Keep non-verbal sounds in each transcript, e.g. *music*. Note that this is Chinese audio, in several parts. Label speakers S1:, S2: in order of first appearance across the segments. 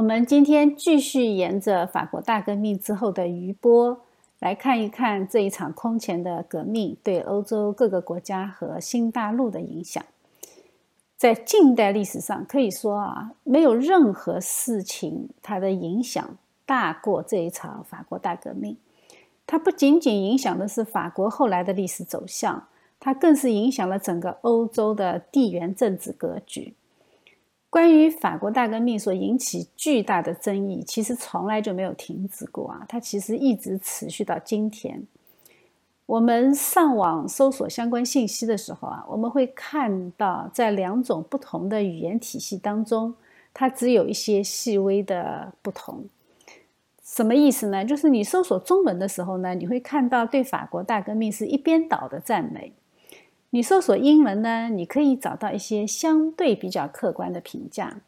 S1: 我们今天继续沿着法国大革命之后的余波，来看一看这一场空前的革命对欧洲各个国家和新大陆的影响。在近代历史上，可以说啊，没有任何事情它的影响大过这一场法国大革命。它不仅仅影响的是法国后来的历史走向，它更是影响了整个欧洲的地缘政治格局。关于法国大革命所引起巨大的争议，其实从来就没有停止过啊！它其实一直持续到今天。我们上网搜索相关信息的时候啊，我们会看到，在两种不同的语言体系当中，它只有一些细微的不同。什么意思呢？就是你搜索中文的时候呢，你会看到对法国大革命是一边倒的赞美。你搜索英文呢，你可以找到一些相对比较客观的评价。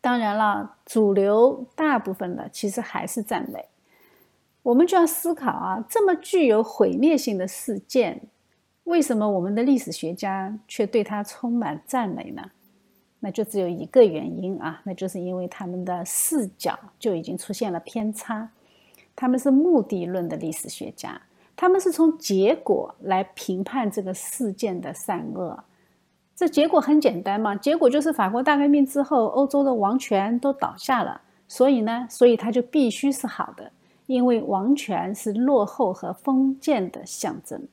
S1: 当然了，主流大部分的其实还是赞美。我们就要思考啊，这么具有毁灭性的事件，为什么我们的历史学家却对它充满赞美呢？那就只有一个原因啊，那就是因为他们的视角就已经出现了偏差。他们是目的论的历史学家。他们是从结果来评判这个事件的善恶，这结果很简单嘛？结果就是法国大革命之后，欧洲的王权都倒下了，所以呢，所以它就必须是好的，因为王权是落后和封建的象征。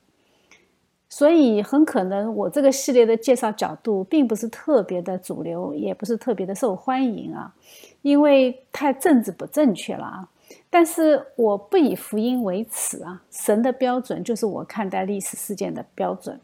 S1: 所以很可能我这个系列的介绍角度并不是特别的主流，也不是特别的受欢迎啊，因为太政治不正确了啊。但是我不以福音为耻啊！神的标准就是我看待历史事件的标准。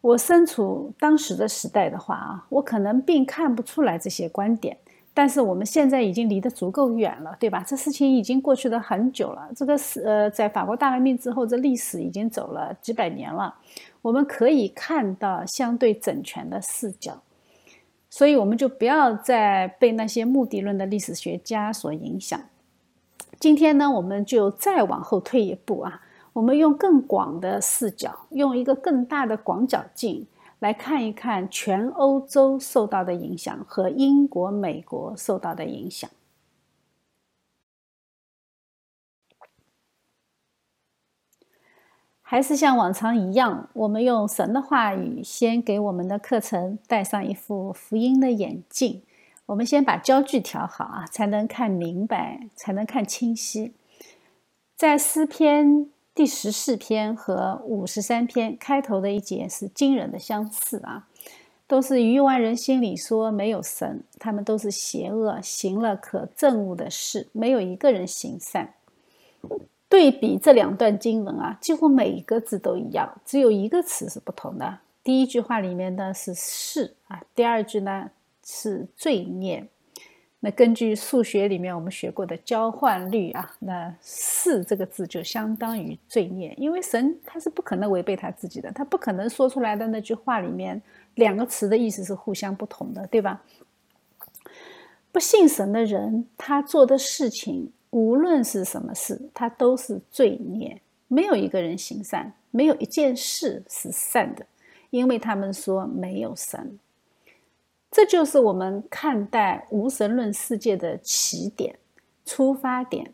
S1: 我身处当时的时代的话啊，我可能并看不出来这些观点。但是我们现在已经离得足够远了，对吧？这事情已经过去的很久了。这个是呃，在法国大革命之后，这历史已经走了几百年了。我们可以看到相对整全的视角，所以我们就不要再被那些目的论的历史学家所影响。今天呢，我们就再往后退一步啊，我们用更广的视角，用一个更大的广角镜来看一看全欧洲受到的影响和英国、美国受到的影响。还是像往常一样，我们用神的话语先给我们的课程戴上一副福音的眼镜。我们先把焦距调好啊，才能看明白，才能看清晰。在诗篇第十四篇和五十三篇开头的一节是惊人的相似啊，都是愚顽人心里说没有神，他们都是邪恶，行了可憎恶的事，没有一个人行善。对比这两段经文啊，几乎每一个字都一样，只有一个词是不同的。第一句话里面的是是啊，第二句呢？是罪孽。那根据数学里面我们学过的交换律啊，那是这个字就相当于罪孽，因为神他是不可能违背他自己的，他不可能说出来的那句话里面两个词的意思是互相不同的，对吧？不信神的人，他做的事情无论是什么事，他都是罪孽，没有一个人行善，没有一件事是善的，因为他们说没有神。这就是我们看待无神论世界的起点、出发点，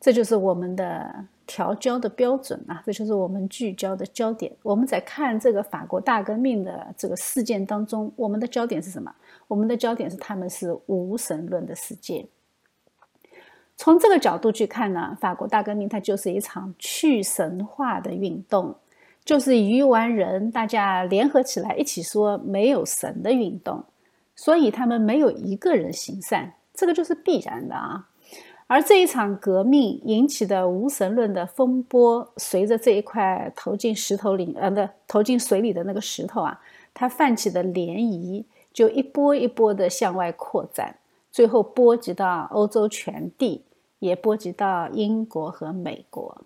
S1: 这就是我们的调焦的标准啊！这就是我们聚焦的焦点。我们在看这个法国大革命的这个事件当中，我们的焦点是什么？我们的焦点是他们是无神论的世界。从这个角度去看呢，法国大革命它就是一场去神话的运动，就是愚顽人大家联合起来一起说没有神的运动。所以他们没有一个人行善，这个就是必然的啊。而这一场革命引起的无神论的风波，随着这一块投进石头里，呃，不对，投进水里的那个石头啊，它泛起的涟漪就一波一波的向外扩展，最后波及到欧洲全地，也波及到英国和美国。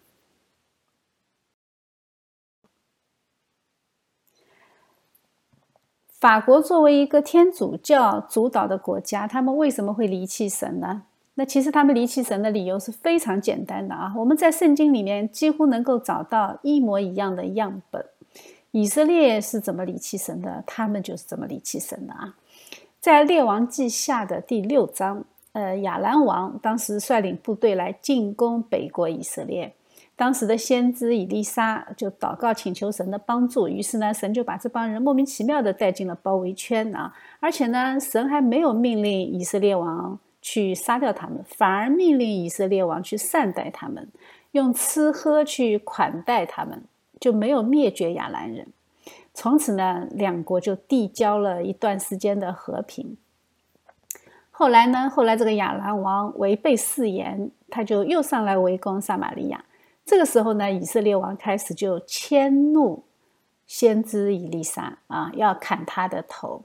S1: 法国作为一个天主教主导的国家，他们为什么会离弃神呢？那其实他们离弃神的理由是非常简单的啊！我们在圣经里面几乎能够找到一模一样的样本。以色列是怎么离弃神的，他们就是怎么离弃神的啊！在列王记下的第六章，呃，亚兰王当时率领部队来进攻北国以色列。当时的先知以利沙就祷告请求神的帮助，于是呢，神就把这帮人莫名其妙的带进了包围圈啊！而且呢，神还没有命令以色列王去杀掉他们，反而命令以色列王去善待他们，用吃喝去款待他们，就没有灭绝亚兰人。从此呢，两国就递交了一段时间的和平。后来呢，后来这个亚兰王违背誓言，他就又上来围攻撒玛利亚。这个时候呢，以色列王开始就迁怒先知以利沙啊，要砍他的头。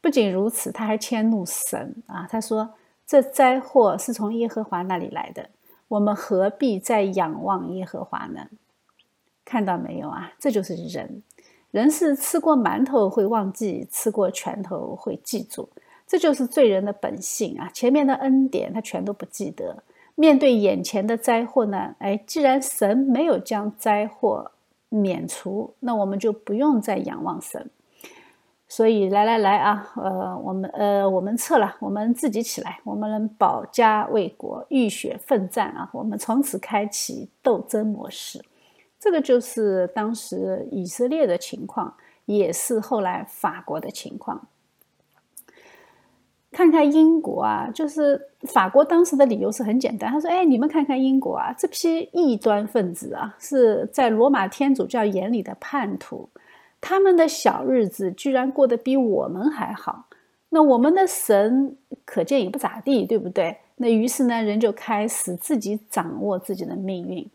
S1: 不仅如此，他还迁怒神啊。他说：“这灾祸是从耶和华那里来的，我们何必再仰望耶和华呢？”看到没有啊？这就是人，人是吃过馒头会忘记，吃过拳头会记住，这就是罪人的本性啊。前面的恩典他全都不记得。面对眼前的灾祸呢？哎，既然神没有将灾祸免除，那我们就不用再仰望神。所以，来来来啊，呃，我们呃，我们撤了，我们自己起来，我们能保家卫国，浴血奋战啊！我们从此开启斗争模式。这个就是当时以色列的情况，也是后来法国的情况。看看英国啊，就是法国当时的理由是很简单，他说：“哎，你们看看英国啊，这批异端分子啊，是在罗马天主教眼里的叛徒，他们的小日子居然过得比我们还好，那我们的神可见也不咋地，对不对？那于是呢，人就开始自己掌握自己的命运，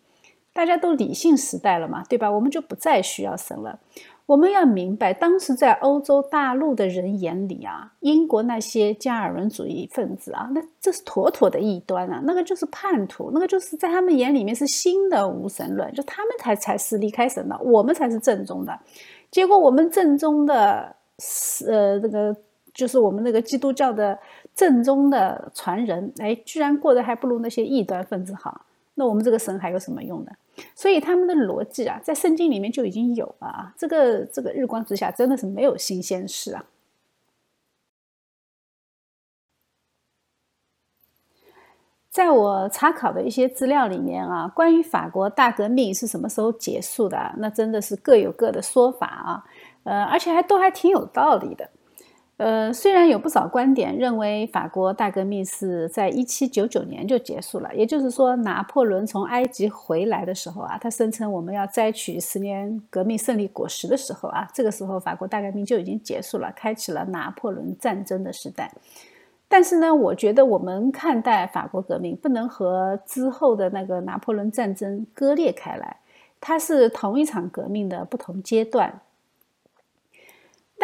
S1: 大家都理性时代了嘛，对吧？我们就不再需要神了。”我们要明白，当时在欧洲大陆的人眼里啊，英国那些加尔文主义分子啊，那这是妥妥的异端啊，那个就是叛徒，那个就是在他们眼里面是新的无神论，就他们才才是离开神的，我们才是正宗的。结果我们正宗的，呃，这个就是我们那个基督教的正宗的传人，哎，居然过得还不如那些异端分子好。那我们这个神还有什么用呢？所以他们的逻辑啊，在圣经里面就已经有了啊。这个这个日光之下真的是没有新鲜事啊。在我查考的一些资料里面啊，关于法国大革命是什么时候结束的，那真的是各有各的说法啊。呃，而且还都还挺有道理的。呃，虽然有不少观点认为法国大革命是在一七九九年就结束了，也就是说，拿破仑从埃及回来的时候啊，他声称我们要摘取十年革命胜利果实的时候啊，这个时候法国大革命就已经结束了，开启了拿破仑战争的时代。但是呢，我觉得我们看待法国革命不能和之后的那个拿破仑战争割裂开来，它是同一场革命的不同阶段。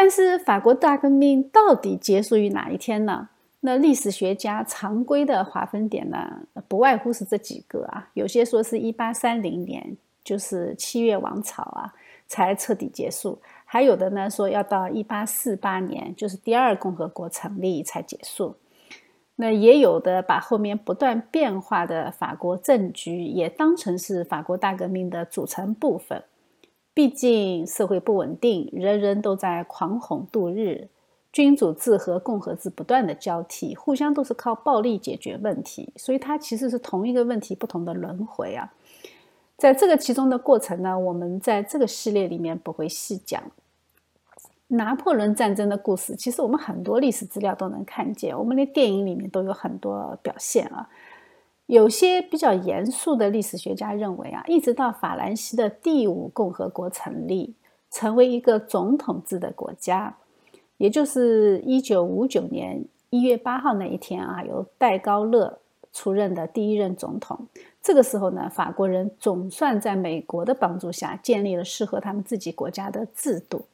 S1: 但是法国大革命到底结束于哪一天呢？那历史学家常规的划分点呢，不外乎是这几个啊。有些说是一八三零年，就是七月王朝啊，才彻底结束；还有的呢说要到一八四八年，就是第二共和国成立才结束。那也有的把后面不断变化的法国政局也当成是法国大革命的组成部分。毕竟社会不稳定，人人都在狂哄度日，君主制和共和制不断的交替，互相都是靠暴力解决问题，所以它其实是同一个问题不同的轮回啊。在这个其中的过程呢，我们在这个系列里面不会细讲。拿破仑战争的故事，其实我们很多历史资料都能看见，我们连电影里面都有很多表现啊。有些比较严肃的历史学家认为啊，一直到法兰西的第五共和国成立，成为一个总统制的国家，也就是一九五九年一月八号那一天啊，由戴高乐出任的第一任总统。这个时候呢，法国人总算在美国的帮助下建立了适合他们自己国家的制度。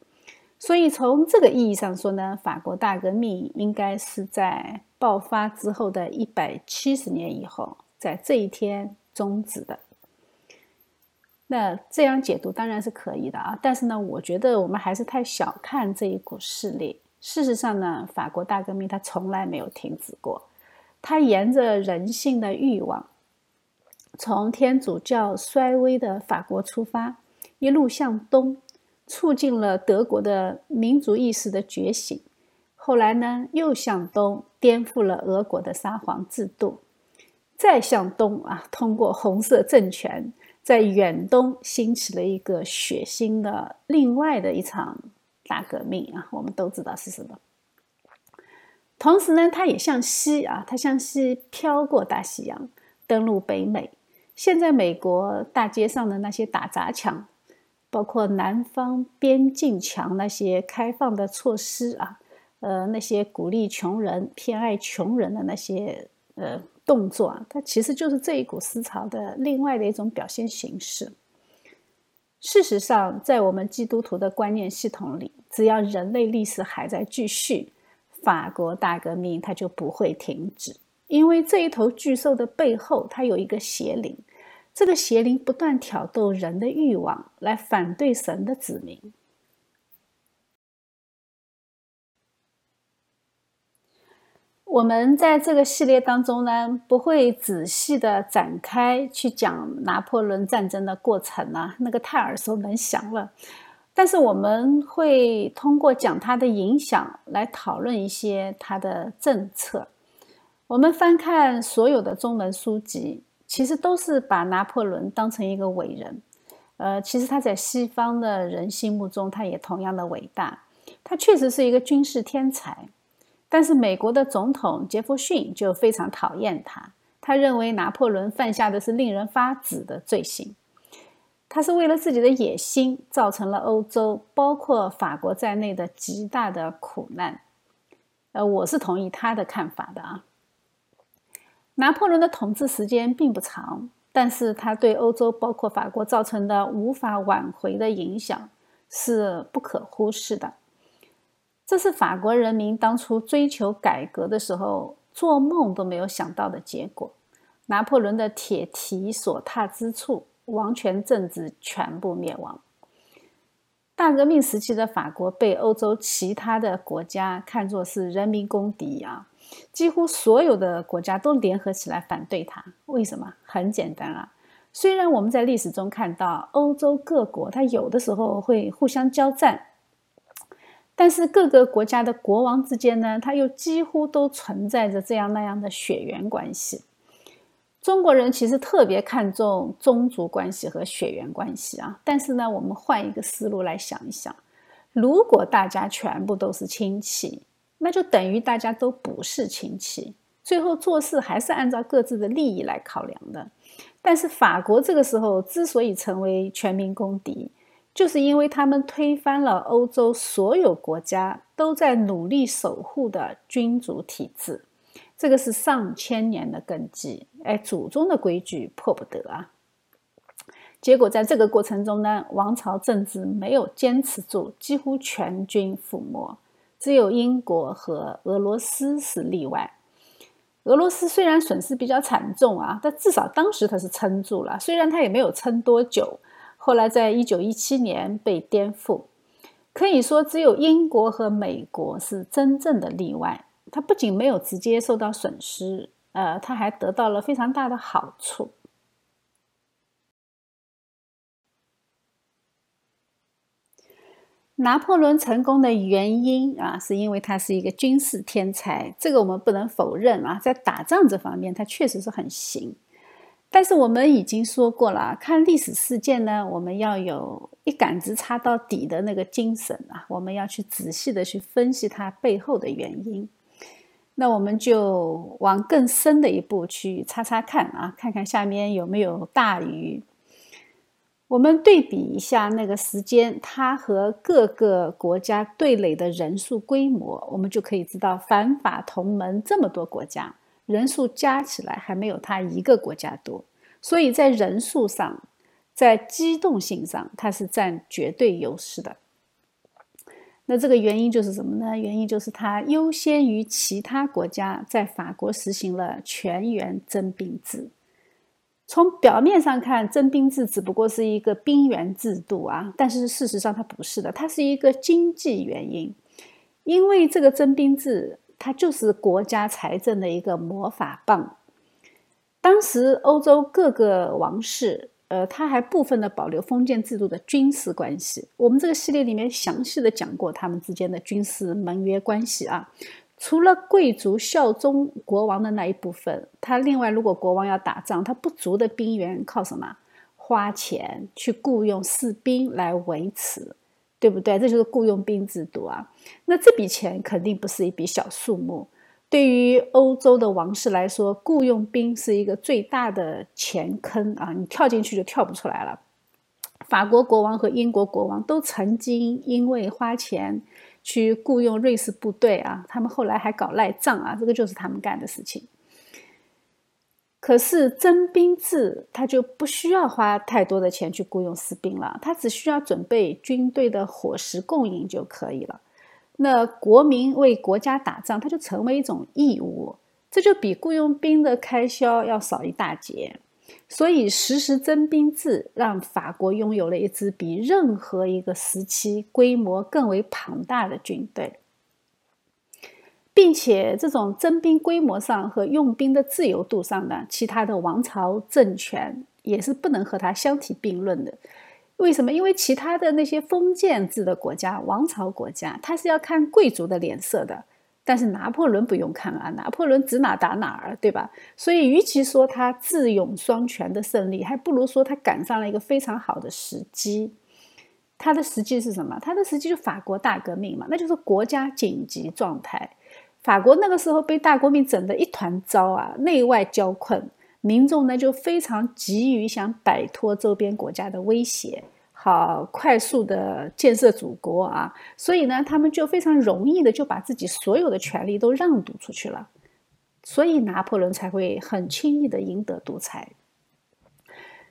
S1: 所以从这个意义上说呢，法国大革命应该是在爆发之后的一百七十年以后。在这一天终止的，那这样解读当然是可以的啊。但是呢，我觉得我们还是太小看这一股势力。事实上呢，法国大革命它从来没有停止过，它沿着人性的欲望，从天主教衰微的法国出发，一路向东，促进了德国的民族意识的觉醒。后来呢，又向东颠覆了俄国的沙皇制度，再向东啊，通过红色政权，在远东兴起了一个血腥的另外的一场大革命啊，我们都知道是什么。同时呢，它也向西啊，它向西飘过大西洋，登陆北美。现在美国大街上的那些打砸抢，包括南方边境墙那些开放的措施啊，呃，那些鼓励穷人、偏爱穷人的那些呃动作啊，它其实就是这一股思潮的另外的一种表现形式。事实上，在我们基督徒的观念系统里，只要人类历史还在继续。法国大革命它就不会停止，因为这一头巨兽的背后，它有一个邪灵，这个邪灵不断挑逗人的欲望，来反对神的子民。我们在这个系列当中呢，不会仔细的展开去讲拿破仑战争的过程啊，那个太耳熟能详了。但是我们会通过讲它的影响来讨论一些它的政策。我们翻看所有的中文书籍，其实都是把拿破仑当成一个伟人。呃，其实他在西方的人心目中，他也同样的伟大。他确实是一个军事天才，但是美国的总统杰弗逊就非常讨厌他，他认为拿破仑犯下的是令人发指的罪行。他是为了自己的野心，造成了欧洲，包括法国在内的极大的苦难。呃，我是同意他的看法的啊。拿破仑的统治时间并不长，但是他对欧洲，包括法国造成的无法挽回的影响是不可忽视的。这是法国人民当初追求改革的时候做梦都没有想到的结果。拿破仑的铁蹄所踏之处。王权政治全部灭亡。大革命时期的法国被欧洲其他的国家看作是人民公敌啊，几乎所有的国家都联合起来反对他。为什么？很简单啊，虽然我们在历史中看到欧洲各国，它有的时候会互相交战，但是各个国家的国王之间呢，它又几乎都存在着这样那样的血缘关系。中国人其实特别看重宗族关系和血缘关系啊，但是呢，我们换一个思路来想一想，如果大家全部都是亲戚，那就等于大家都不是亲戚，最后做事还是按照各自的利益来考量的。但是法国这个时候之所以成为全民公敌，就是因为他们推翻了欧洲所有国家都在努力守护的君主体制。这个是上千年的根基，哎，祖宗的规矩破不得啊。结果在这个过程中呢，王朝政治没有坚持住，几乎全军覆没。只有英国和俄罗斯是例外。俄罗斯虽然损失比较惨重啊，但至少当时它是撑住了。虽然它也没有撑多久，后来在一九一七年被颠覆。可以说，只有英国和美国是真正的例外。他不仅没有直接受到损失，呃，他还得到了非常大的好处。拿破仑成功的原因啊，是因为他是一个军事天才，这个我们不能否认啊，在打仗这方面他确实是很行。但是我们已经说过了，看历史事件呢，我们要有一杆子插到底的那个精神啊，我们要去仔细的去分析它背后的原因。那我们就往更深的一步去查查看啊，看看下面有没有大鱼。我们对比一下那个时间，它和各个国家对垒的人数规模，我们就可以知道，反法同盟这么多国家，人数加起来还没有它一个国家多。所以在人数上，在机动性上，它是占绝对优势的。那这个原因就是什么呢？原因就是它优先于其他国家在法国实行了全员征兵制。从表面上看，征兵制只不过是一个兵员制度啊，但是事实上它不是的，它是一个经济原因。因为这个征兵制，它就是国家财政的一个魔法棒。当时欧洲各个王室。呃，他还部分的保留封建制度的军事关系。我们这个系列里面详细的讲过他们之间的军事盟约关系啊。除了贵族效忠国王的那一部分，他另外如果国王要打仗，他不足的兵源靠什么？花钱去雇佣士兵来维持，对不对？这就是雇佣兵制度啊。那这笔钱肯定不是一笔小数目。对于欧洲的王室来说，雇佣兵是一个最大的钱坑啊！你跳进去就跳不出来了。法国国王和英国国王都曾经因为花钱去雇佣瑞士部队啊，他们后来还搞赖账啊，这个就是他们干的事情。可是征兵制，他就不需要花太多的钱去雇佣士兵了，他只需要准备军队的伙食供应就可以了。那国民为国家打仗，他就成为一种义务，这就比雇佣兵的开销要少一大截。所以实施征兵制，让法国拥有了一支比任何一个时期规模更为庞大的军队。并且，这种征兵规模上和用兵的自由度上呢，其他的王朝政权也是不能和它相提并论的。为什么？因为其他的那些封建制的国家、王朝国家，它是要看贵族的脸色的。但是拿破仑不用看啊，拿破仑指哪打哪儿，对吧？所以，与其说他智勇双全的胜利，还不如说他赶上了一个非常好的时机。他的时机是什么？他的时机就法国大革命嘛，那就是国家紧急状态。法国那个时候被大国民整得一团糟啊，内外交困，民众呢就非常急于想摆脱周边国家的威胁，好快速的建设祖国啊，所以呢，他们就非常容易的就把自己所有的权利都让渡出去了，所以拿破仑才会很轻易的赢得独裁。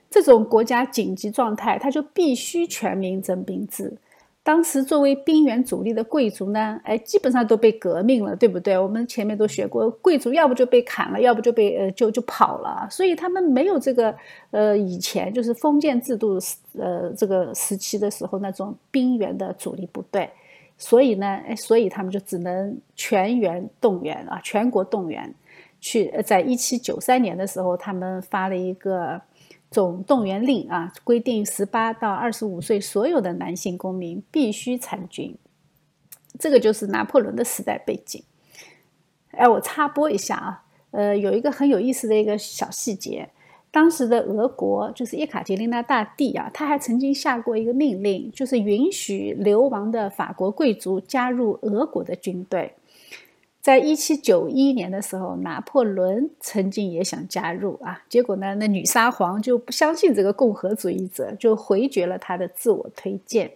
S1: 这种国家紧急状态，他就必须全民征兵制。当时作为兵源主力的贵族呢，哎，基本上都被革命了，对不对？我们前面都学过，贵族要不就被砍了，要不就被呃就就跑了，所以他们没有这个呃以前就是封建制度呃这个时期的时候那种兵源的主力部队，所以呢，哎，所以他们就只能全员动员啊，全国动员去，在一七九三年的时候，他们发了一个。总动员令啊，规定十八到二十五岁所有的男性公民必须参军。这个就是拿破仑的时代背景。哎，我插播一下啊，呃，有一个很有意思的一个小细节，当时的俄国就是叶卡捷琳娜大帝啊，他还曾经下过一个命令，就是允许流亡的法国贵族加入俄国的军队。在一七九一年的时候，拿破仑曾经也想加入啊，结果呢，那女沙皇就不相信这个共和主义者，就回绝了他的自我推荐。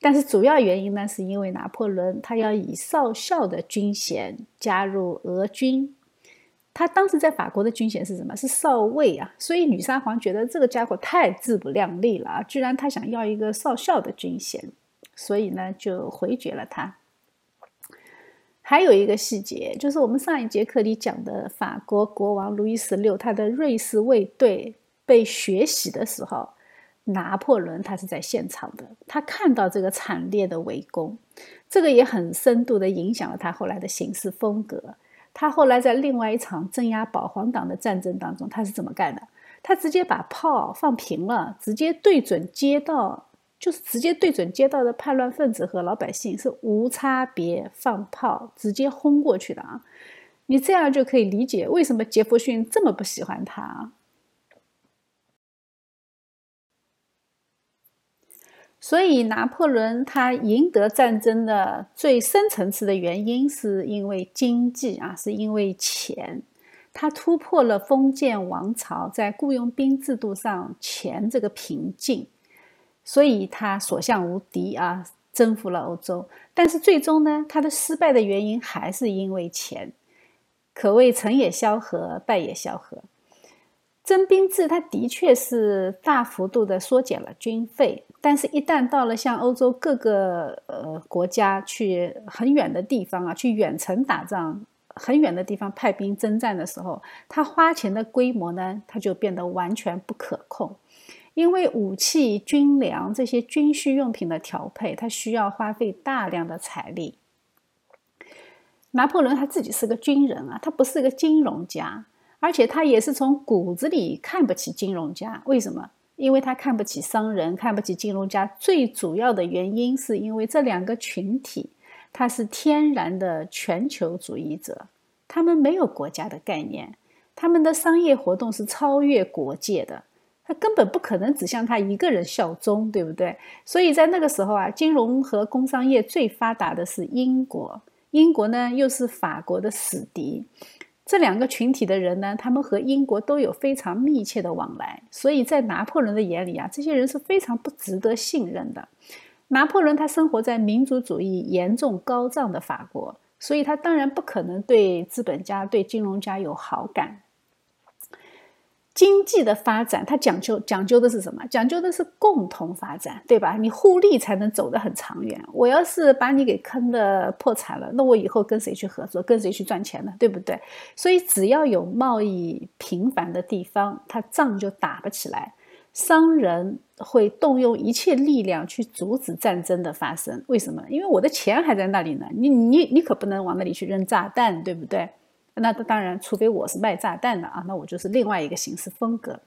S1: 但是主要原因呢，是因为拿破仑他要以少校的军衔加入俄军，他当时在法国的军衔是什么？是少尉啊。所以女沙皇觉得这个家伙太自不量力了啊，居然他想要一个少校的军衔，所以呢，就回绝了他。还有一个细节，就是我们上一节课里讲的法国国王路易十六，他的瑞士卫队被血洗的时候，拿破仑他是在现场的，他看到这个惨烈的围攻，这个也很深度的影响了他后来的行事风格。他后来在另外一场镇压保皇党的战争当中，他是怎么干的？他直接把炮放平了，直接对准街道。就是直接对准街道的叛乱分子和老百姓，是无差别放炮，直接轰过去的啊！你这样就可以理解为什么杰弗逊这么不喜欢他啊。所以拿破仑他赢得战争的最深层次的原因，是因为经济啊，是因为钱。他突破了封建王朝在雇佣兵制度上钱这个瓶颈。所以他所向无敌啊，征服了欧洲。但是最终呢，他的失败的原因还是因为钱，可谓成也萧何，败也萧何。征兵制它的确是大幅度的缩减了军费，但是，一旦到了像欧洲各个呃国家去很远的地方啊，去远程打仗，很远的地方派兵征战的时候，他花钱的规模呢，它就变得完全不可控。因为武器、军粮这些军需用品的调配，它需要花费大量的财力。拿破仑他自己是个军人啊，他不是个金融家，而且他也是从骨子里看不起金融家。为什么？因为他看不起商人，看不起金融家。最主要的原因是因为这两个群体，他是天然的全球主义者，他们没有国家的概念，他们的商业活动是超越国界的，他根本不可能只向他一个人效忠，对不对？所以在那个时候啊，金融和工商业最发达的是英国，英国呢又是法国的死敌。这两个群体的人呢，他们和英国都有非常密切的往来，所以在拿破仑的眼里啊，这些人是非常不值得信任的。拿破仑他生活在民族主义严重高涨的法国，所以他当然不可能对资本家、对金融家有好感。经济的发展，它讲究讲究的是什么？讲究的是共同发展，对吧？你互利才能走得很长远。我要是把你给坑的破产了，那我以后跟谁去合作，跟谁去赚钱呢？对不对？所以只要有贸易频繁的地方，它仗就打不起来。商人会动用一切力量去阻止战争的发生。为什么？因为我的钱还在那里呢。你你你可不能往那里去扔炸弹，对不对？那当然，除非我是卖炸弹的啊，那我就是另外一个行事风格。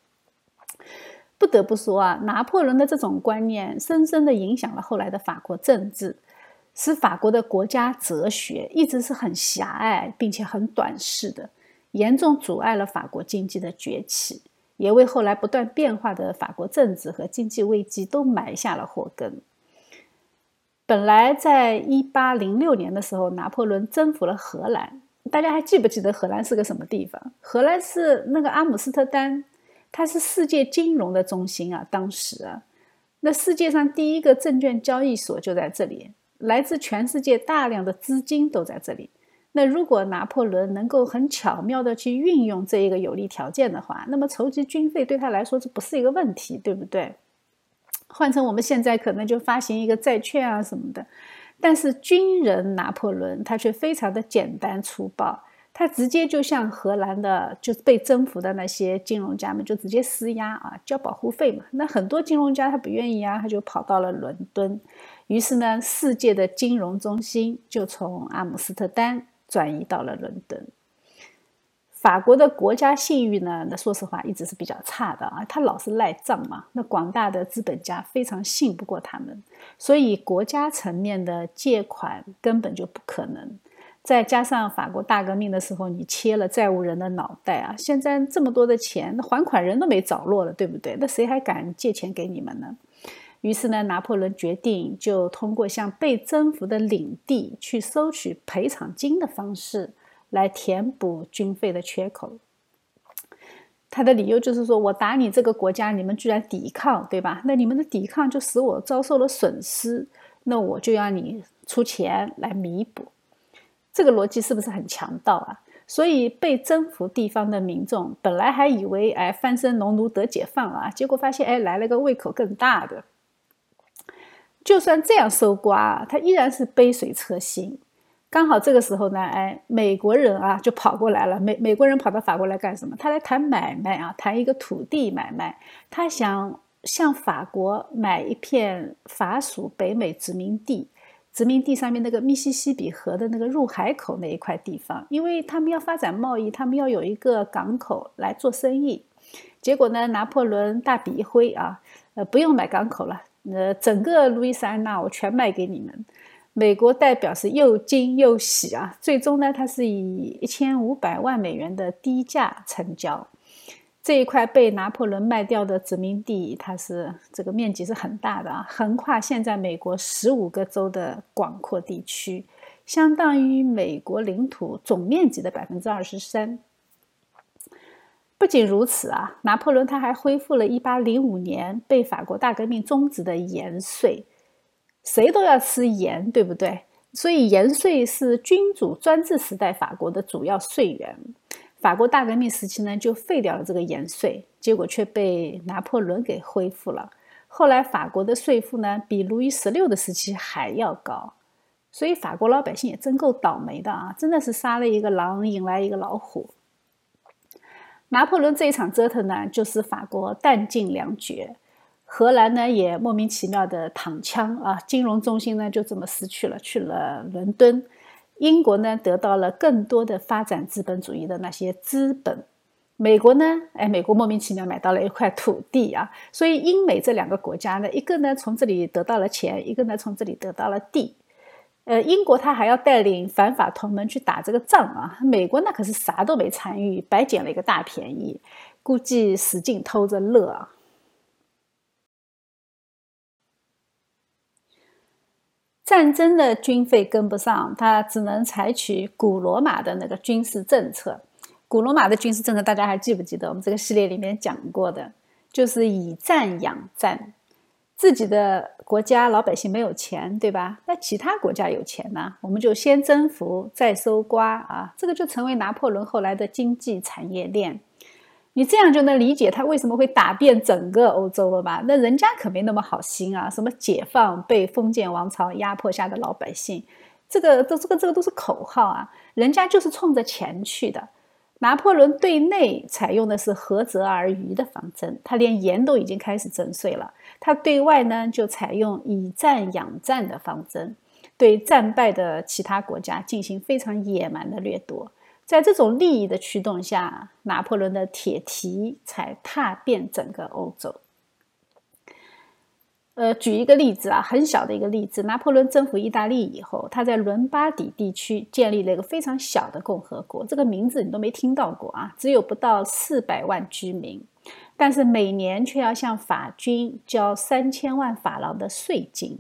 S1: 不得不说啊，拿破仑的这种观念深深的影响了后来的法国政治，使法国的国家哲学一直是很狭隘并且很短视的，严重阻碍了法国经济的崛起，也为后来不断变化的法国政治和经济危机都埋下了祸根。本来在一八零六年的时候，拿破仑征服了荷兰。大家还记不记得荷兰是个什么地方？荷兰是那个阿姆斯特丹，它是世界金融的中心啊。当时啊，那世界上第一个证券交易所就在这里，来自全世界大量的资金都在这里。那如果拿破仑能够很巧妙的去运用这一个有利条件的话，那么筹集军费对他来说这不是一个问题，对不对？换成我们现在可能就发行一个债券啊什么的。但是军人拿破仑他却非常的简单粗暴，他直接就向荷兰的，就被征服的那些金融家们就直接施压啊，交保护费嘛。那很多金融家他不愿意啊，他就跑到了伦敦。于是呢，世界的金融中心就从阿姆斯特丹转移到了伦敦。法国的国家信誉呢？那说实话一直是比较差的啊，他老是赖账嘛。那广大的资本家非常信不过他们，所以国家层面的借款根本就不可能。再加上法国大革命的时候，你切了债务人的脑袋啊，现在这么多的钱，那还款人都没着落了，对不对？那谁还敢借钱给你们呢？于是呢，拿破仑决定就通过向被征服的领地去收取赔偿金的方式。来填补军费的缺口，他的理由就是说，我打你这个国家，你们居然抵抗，对吧？那你们的抵抗就使我遭受了损失，那我就要你出钱来弥补。这个逻辑是不是很强盗啊？所以被征服地方的民众本来还以为，哎，翻身农奴得解放啊，结果发现，哎，来了个胃口更大的。就算这样搜刮，他依然是杯水车薪。刚好这个时候呢，哎，美国人啊就跑过来了。美美国人跑到法国来干什么？他来谈买卖啊，谈一个土地买卖。他想向法国买一片法属北美殖民地，殖民地上面那个密西西比河的那个入海口那一块地方，因为他们要发展贸易，他们要有一个港口来做生意。结果呢，拿破仑大笔一挥啊，呃，不用买港口了，呃，整个路易斯安那我全卖给你们。美国代表是又惊又喜啊！最终呢，他是以一千五百万美元的低价成交这一块被拿破仑卖掉的殖民地。它是这个面积是很大的啊，横跨现在美国十五个州的广阔地区，相当于美国领土总面积的百分之二十三。不仅如此啊，拿破仑他还恢复了一八零五年被法国大革命终止的盐税。谁都要吃盐，对不对？所以盐税是君主专制时代法国的主要税源。法国大革命时期呢，就废掉了这个盐税，结果却被拿破仑给恢复了。后来法国的税负呢，比路易十六的时期还要高。所以法国老百姓也真够倒霉的啊！真的是杀了一个狼，引来一个老虎。拿破仑这一场折腾呢，就是法国弹尽粮绝。荷兰呢也莫名其妙的躺枪啊，金融中心呢就这么失去了，去了伦敦。英国呢得到了更多的发展资本主义的那些资本，美国呢，哎，美国莫名其妙买到了一块土地啊，所以英美这两个国家呢，一个呢从这里得到了钱，一个呢从这里得到了地。呃，英国他还要带领反法同盟去打这个仗啊，美国那可是啥都没参与，白捡了一个大便宜，估计使劲偷着乐啊。战争的军费跟不上，他只能采取古罗马的那个军事政策。古罗马的军事政策，大家还记不记得？我们这个系列里面讲过的，就是以战养战。自己的国家老百姓没有钱，对吧？那其他国家有钱呢，我们就先征服，再收刮啊。这个就成为拿破仑后来的经济产业链。你这样就能理解他为什么会打遍整个欧洲了吧？那人家可没那么好心啊！什么解放被封建王朝压迫下的老百姓，这个都这个这个都是口号啊！人家就是冲着钱去的。拿破仑对内采用的是涸泽而渔的方针，他连盐都已经开始征税了。他对外呢就采用以战养战的方针，对战败的其他国家进行非常野蛮的掠夺。在这种利益的驱动下，拿破仑的铁蹄才踏遍整个欧洲。呃，举一个例子啊，很小的一个例子。拿破仑征服意大利以后，他在伦巴底地区建立了一个非常小的共和国，这个名字你都没听到过啊，只有不到四百万居民，但是每年却要向法军交三千万法郎的税金。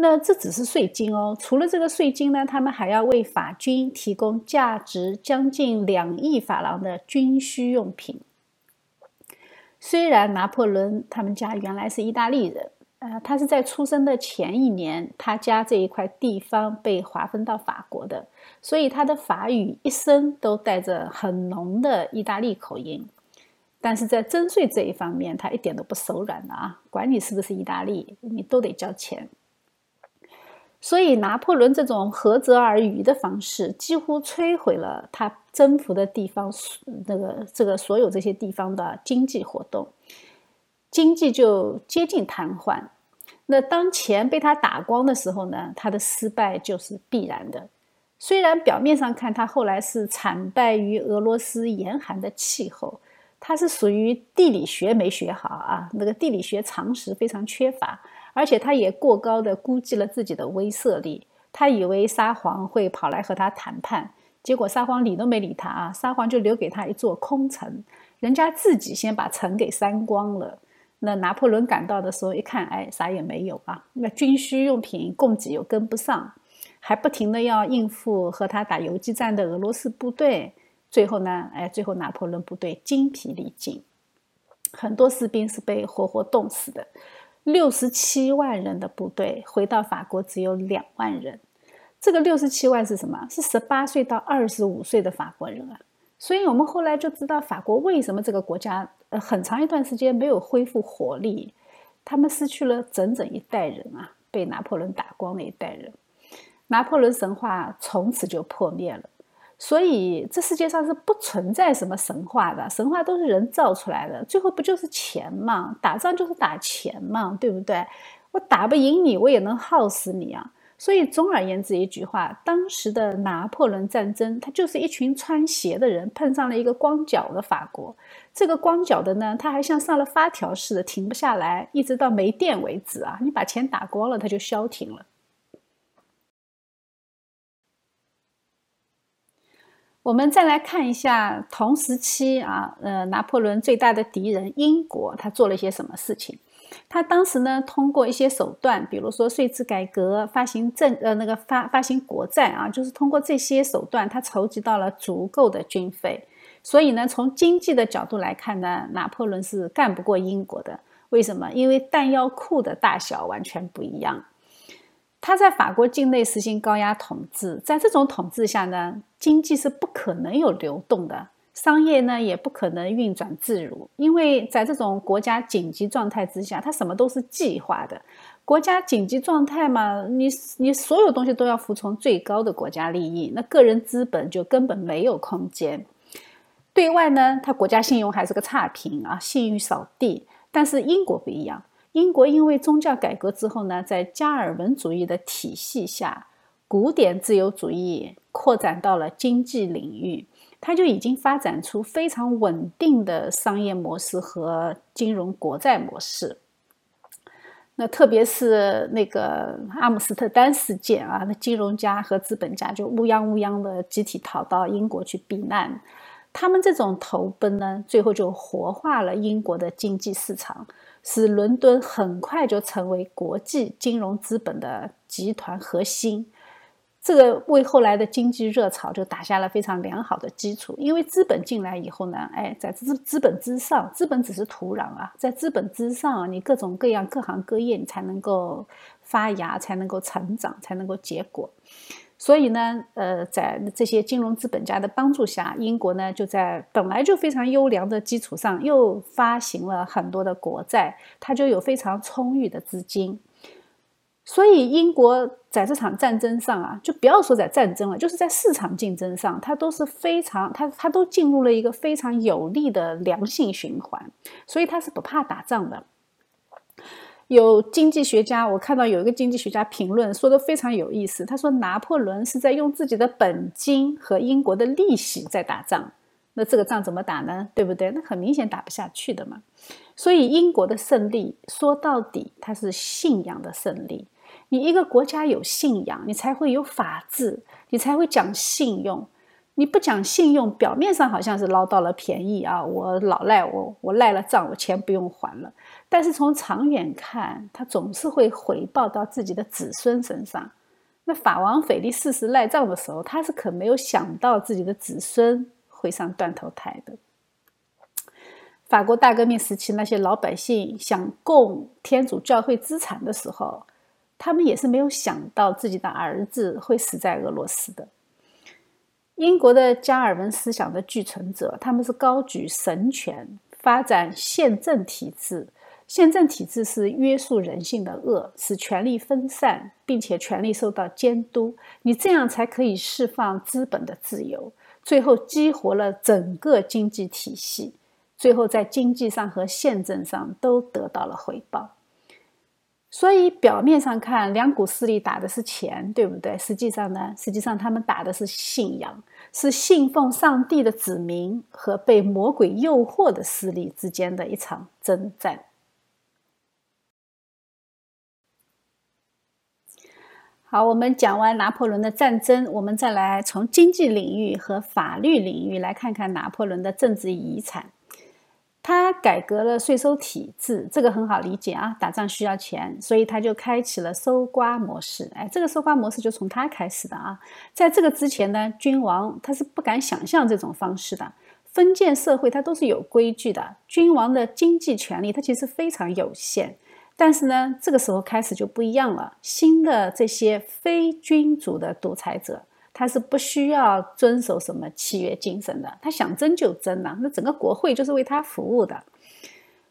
S1: 那这只是税金哦，除了这个税金呢，他们还要为法军提供价值将近两亿法郎的军需用品。虽然拿破仑他们家原来是意大利人。呃，他是在出生的前一年，他家这一块地方被划分到法国的，所以他的法语一生都带着很浓的意大利口音。但是在征税这一方面，他一点都不手软的啊，管你是不是意大利，你都得交钱。所以拿破仑这种涸泽而渔的方式，几乎摧毁了他征服的地方那个这个所有这些地方的经济活动。经济就接近瘫痪。那当钱被他打光的时候呢？他的失败就是必然的。虽然表面上看他后来是惨败于俄罗斯严寒的气候，他是属于地理学没学好啊，那个地理学常识非常缺乏，而且他也过高的估计了自己的威慑力。他以为沙皇会跑来和他谈判，结果沙皇理都没理他啊！沙皇就留给他一座空城，人家自己先把城给删光了。那拿破仑赶到的时候，一看，哎，啥也没有啊。那军需用品供给又跟不上，还不停的要应付和他打游击战的俄罗斯部队。最后呢，哎，最后拿破仑部队精疲力尽，很多士兵是被活活冻死的。六十七万人的部队回到法国只有两万人。这个六十七万是什么？是十八岁到二十五岁的法国人啊。所以我们后来就知道法国为什么这个国家呃很长一段时间没有恢复活力，他们失去了整整一代人啊，被拿破仑打光的一代人，拿破仑神话从此就破灭了。所以这世界上是不存在什么神话的，神话都是人造出来的，最后不就是钱嘛？打仗就是打钱嘛，对不对？我打不赢你，我也能耗死你啊。所以，总而言之，一句话，当时的拿破仑战争，他就是一群穿鞋的人碰上了一个光脚的法国。这个光脚的呢，他还像上了发条似的，停不下来，一直到没电为止啊！你把钱打光了，他就消停了。我们再来看一下同时期啊，呃，拿破仑最大的敌人英国，他做了一些什么事情？他当时呢，通过一些手段，比如说税制改革、发行政呃那个发发行国债啊，就是通过这些手段，他筹集到了足够的军费。所以呢，从经济的角度来看呢，拿破仑是干不过英国的。为什么？因为弹药库的大小完全不一样。他在法国境内实行高压统治，在这种统治下呢，经济是不可能有流动的。商业呢也不可能运转自如，因为在这种国家紧急状态之下，它什么都是计划的。国家紧急状态嘛，你你所有东西都要服从最高的国家利益，那个人资本就根本没有空间。对外呢，它国家信用还是个差评啊，信誉扫地。但是英国不一样，英国因为宗教改革之后呢，在加尔文主义的体系下，古典自由主义。扩展到了经济领域，它就已经发展出非常稳定的商业模式和金融国债模式。那特别是那个阿姆斯特丹事件啊，那金融家和资本家就乌泱乌泱的集体逃到英国去避难。他们这种投奔呢，最后就活化了英国的经济市场，使伦敦很快就成为国际金融资本的集团核心。这个为后来的经济热潮就打下了非常良好的基础，因为资本进来以后呢，哎，在资资本之上，资本只是土壤啊，在资本之上，你各种各样各行各业你才能够发芽，才能够成长，才能够结果。所以呢，呃，在这些金融资本家的帮助下，英国呢就在本来就非常优良的基础上，又发行了很多的国债，它就有非常充裕的资金。所以，英国在这场战争上啊，就不要说在战争了，就是在市场竞争上，它都是非常，它它都进入了一个非常有利的良性循环，所以它是不怕打仗的。有经济学家，我看到有一个经济学家评论说的非常有意思，他说拿破仑是在用自己的本金和英国的利息在打仗，那这个仗怎么打呢？对不对？那很明显打不下去的嘛。所以，英国的胜利说到底，它是信仰的胜利。你一个国家有信仰，你才会有法治，你才会讲信用。你不讲信用，表面上好像是捞到了便宜啊，我老赖我我赖了账，我钱不用还了。但是从长远看，他总是会回报到自己的子孙身上。那法王腓力四世赖账的时候，他是可没有想到自己的子孙会上断头台的。法国大革命时期，那些老百姓想供天主教会资产的时候。他们也是没有想到自己的儿子会死在俄罗斯的。英国的加尔文思想的继承者，他们是高举神权，发展宪政体制。宪政体制是约束人性的恶，使权力分散，并且权力受到监督。你这样才可以释放资本的自由，最后激活了整个经济体系，最后在经济上和宪政上都得到了回报。所以表面上看，两股势力打的是钱，对不对？实际上呢，实际上他们打的是信仰，是信奉上帝的子民和被魔鬼诱惑的势力之间的一场征战。好，我们讲完拿破仑的战争，我们再来从经济领域和法律领域来看看拿破仑的政治遗产。他改革了税收体制，这个很好理解啊，打仗需要钱，所以他就开启了搜刮模式。哎，这个搜刮模式就从他开始的啊。在这个之前呢，君王他是不敢想象这种方式的。封建社会它都是有规矩的，君王的经济权力它其实非常有限。但是呢，这个时候开始就不一样了，新的这些非君主的独裁者。他是不需要遵守什么契约精神的，他想征就征呐。那整个国会就是为他服务的。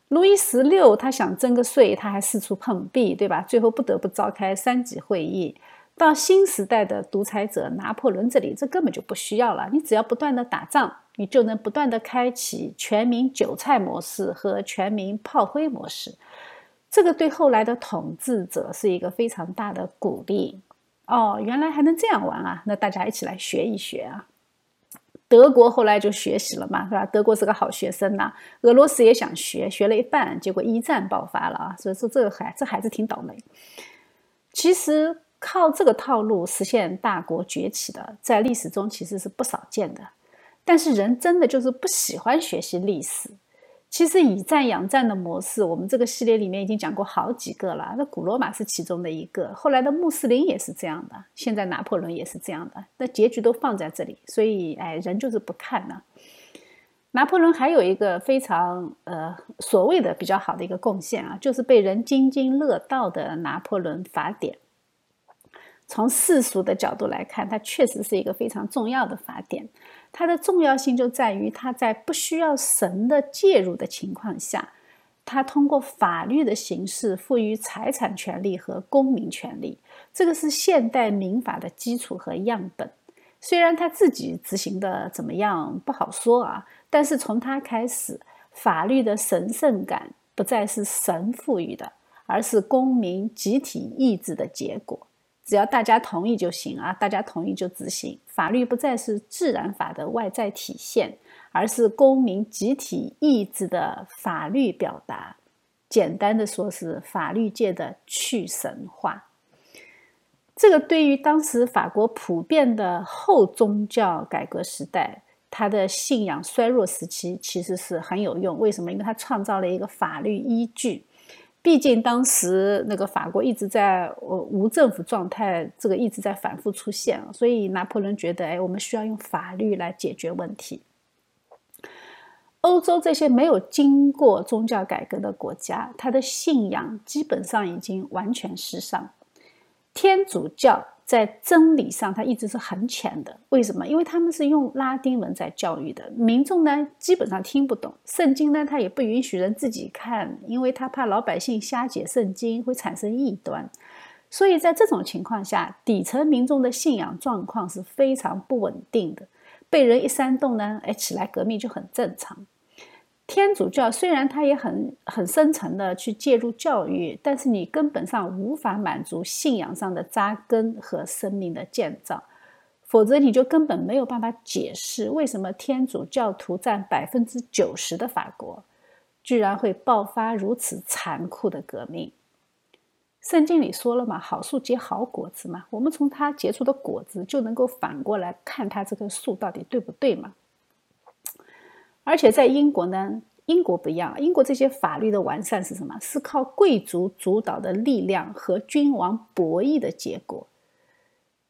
S1: 路易十六他想征个税，他还四处碰壁，对吧？最后不得不召开三级会议。到新时代的独裁者拿破仑这里，这根本就不需要了。你只要不断的打仗，你就能不断的开启全民韭菜模式和全民炮灰模式。这个对后来的统治者是一个非常大的鼓励。哦，原来还能这样玩啊！那大家一起来学一学啊。德国后来就学习了嘛，是吧？德国是个好学生呐。俄罗斯也想学，学了一半，结果一战爆发了啊。所以说这个孩这孩子挺倒霉。其实靠这个套路实现大国崛起的，在历史中其实是不少见的。但是人真的就是不喜欢学习历史。其实以战养战的模式，我们这个系列里面已经讲过好几个了。那古罗马是其中的一个，后来的穆斯林也是这样的，现在拿破仑也是这样的。那结局都放在这里，所以哎，人就是不看呢。拿破仑还有一个非常呃所谓的比较好的一个贡献啊，就是被人津津乐道的《拿破仑法典》。从世俗的角度来看，它确实是一个非常重要的法典。它的重要性就在于，它在不需要神的介入的情况下，它通过法律的形式赋予财产权利和公民权利。这个是现代民法的基础和样本。虽然他自己执行的怎么样不好说啊，但是从他开始，法律的神圣感不再是神赋予的，而是公民集体意志的结果。只要大家同意就行啊，大家同意就执行。法律不再是自然法的外在体现，而是公民集体意志的法律表达。简单的说，是法律界的去神话。这个对于当时法国普遍的后宗教改革时代，他的信仰衰弱时期，其实是很有用。为什么？因为他创造了一个法律依据。毕竟当时那个法国一直在呃无政府状态，这个一直在反复出现，所以拿破仑觉得，哎，我们需要用法律来解决问题。欧洲这些没有经过宗教改革的国家，他的信仰基本上已经完全失丧。天主教在真理上，它一直是很浅的。为什么？因为他们是用拉丁文在教育的，民众呢基本上听不懂。圣经呢，他也不允许人自己看，因为他怕老百姓瞎解圣经会产生异端。*laughs* 所以在这种情况下，底层民众的信仰状况是非常不稳定的。被人一煽动呢，哎，起来革命就很正常。天主教虽然它也很很深层的去介入教育，但是你根本上无法满足信仰上的扎根和生命的建造，否则你就根本没有办法解释为什么天主教徒占百分之九十的法国，居然会爆发如此残酷的革命。圣经里说了嘛，好树结好果子嘛，我们从它结出的果子就能够反过来看它这棵树到底对不对嘛。而且在英国呢，英国不一样，英国这些法律的完善是什么？是靠贵族主导的力量和君王博弈的结果。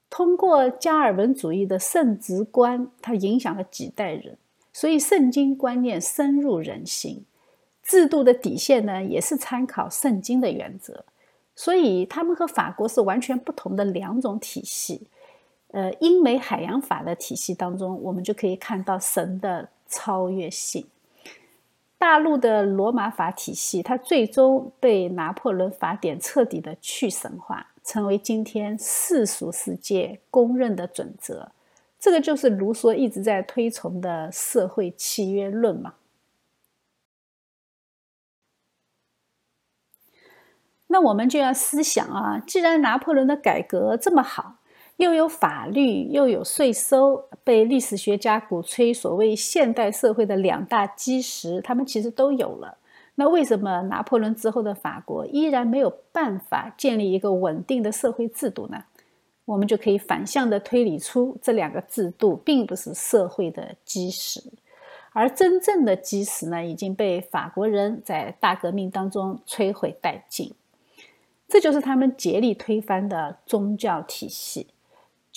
S1: 通过加尔文主义的圣职观，它影响了几代人，所以圣经观念深入人心。制度的底线呢，也是参考圣经的原则。所以，他们和法国是完全不同的两种体系。呃，英美海洋法的体系当中，我们就可以看到神的超越性。大陆的罗马法体系，它最终被拿破仑法典彻底的去神化，成为今天世俗世界公认的准则。这个就是卢梭一直在推崇的社会契约论嘛。那我们就要思想啊，既然拿破仑的改革这么好，又有法律，又有税收，被历史学家鼓吹所谓现代社会的两大基石，他们其实都有了。那为什么拿破仑之后的法国依然没有办法建立一个稳定的社会制度呢？我们就可以反向的推理出，这两个制度并不是社会的基石，而真正的基石呢，已经被法国人在大革命当中摧毁殆尽。这就是他们竭力推翻的宗教体系。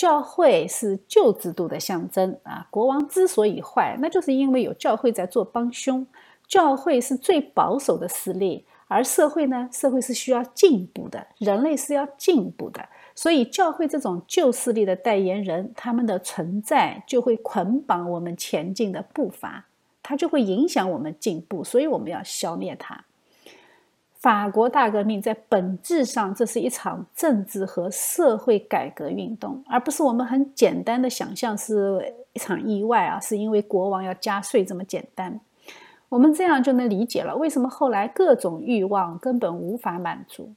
S1: 教会是旧制度的象征啊！国王之所以坏，那就是因为有教会在做帮凶。教会是最保守的势力，而社会呢？社会是需要进步的，人类是要进步的。所以，教会这种旧势力的代言人，他们的存在就会捆绑我们前进的步伐，它就会影响我们进步。所以，我们要消灭它。法国大革命在本质上，这是一场政治和社会改革运动，而不是我们很简单的想象是一场意外啊，是因为国王要加税这么简单。我们这样就能理解了为什么后来各种欲望根本无法满足。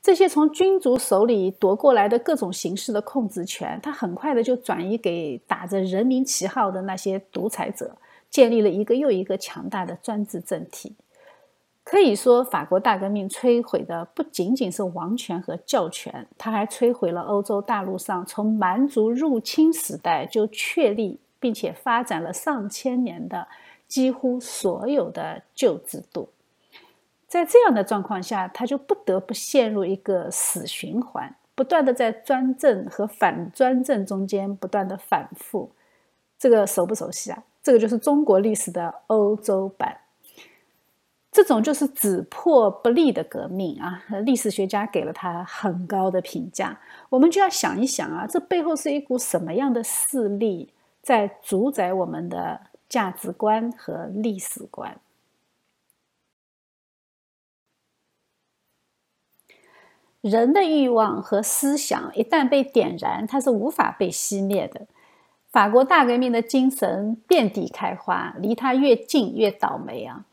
S1: 这些从君主手里夺过来的各种形式的控制权，它很快的就转移给打着人民旗号的那些独裁者，建立了一个又一个强大的专制政体。可以说，法国大革命摧毁的不仅仅是王权和教权，它还摧毁了欧洲大陆上从蛮族入侵时代就确立并且发展了上千年的几乎所有的旧制度。在这样的状况下，他就不得不陷入一个死循环，不断的在专政和反专政中间不断的反复。这个熟不熟悉啊？这个就是中国历史的欧洲版。这种就是只破不立的革命啊！历史学家给了他很高的评价。我们就要想一想啊，这背后是一股什么样的势力在主宰我们的价值观和历史观？人的欲望和思想一旦被点燃，它是无法被熄灭的。法国大革命的精神遍地开花，离它越近越倒霉啊！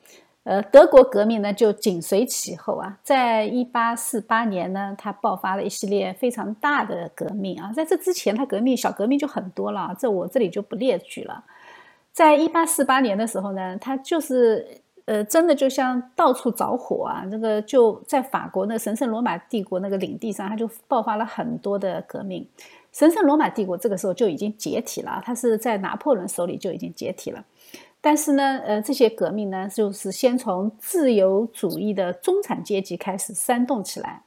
S1: 呃，德国革命呢就紧随其后啊，在一八四八年呢，它爆发了一系列非常大的革命啊。在这之前，它革命小革命就很多了，这我这里就不列举了。在一八四八年的时候呢，它就是呃，真的就像到处着火啊，那个就在法国那神圣罗马帝国那个领地上，它就爆发了很多的革命。神圣罗马帝国这个时候就已经解体了，它是在拿破仑手里就已经解体了。但是呢，呃，这些革命呢，就是先从自由主义的中产阶级开始煽动起来，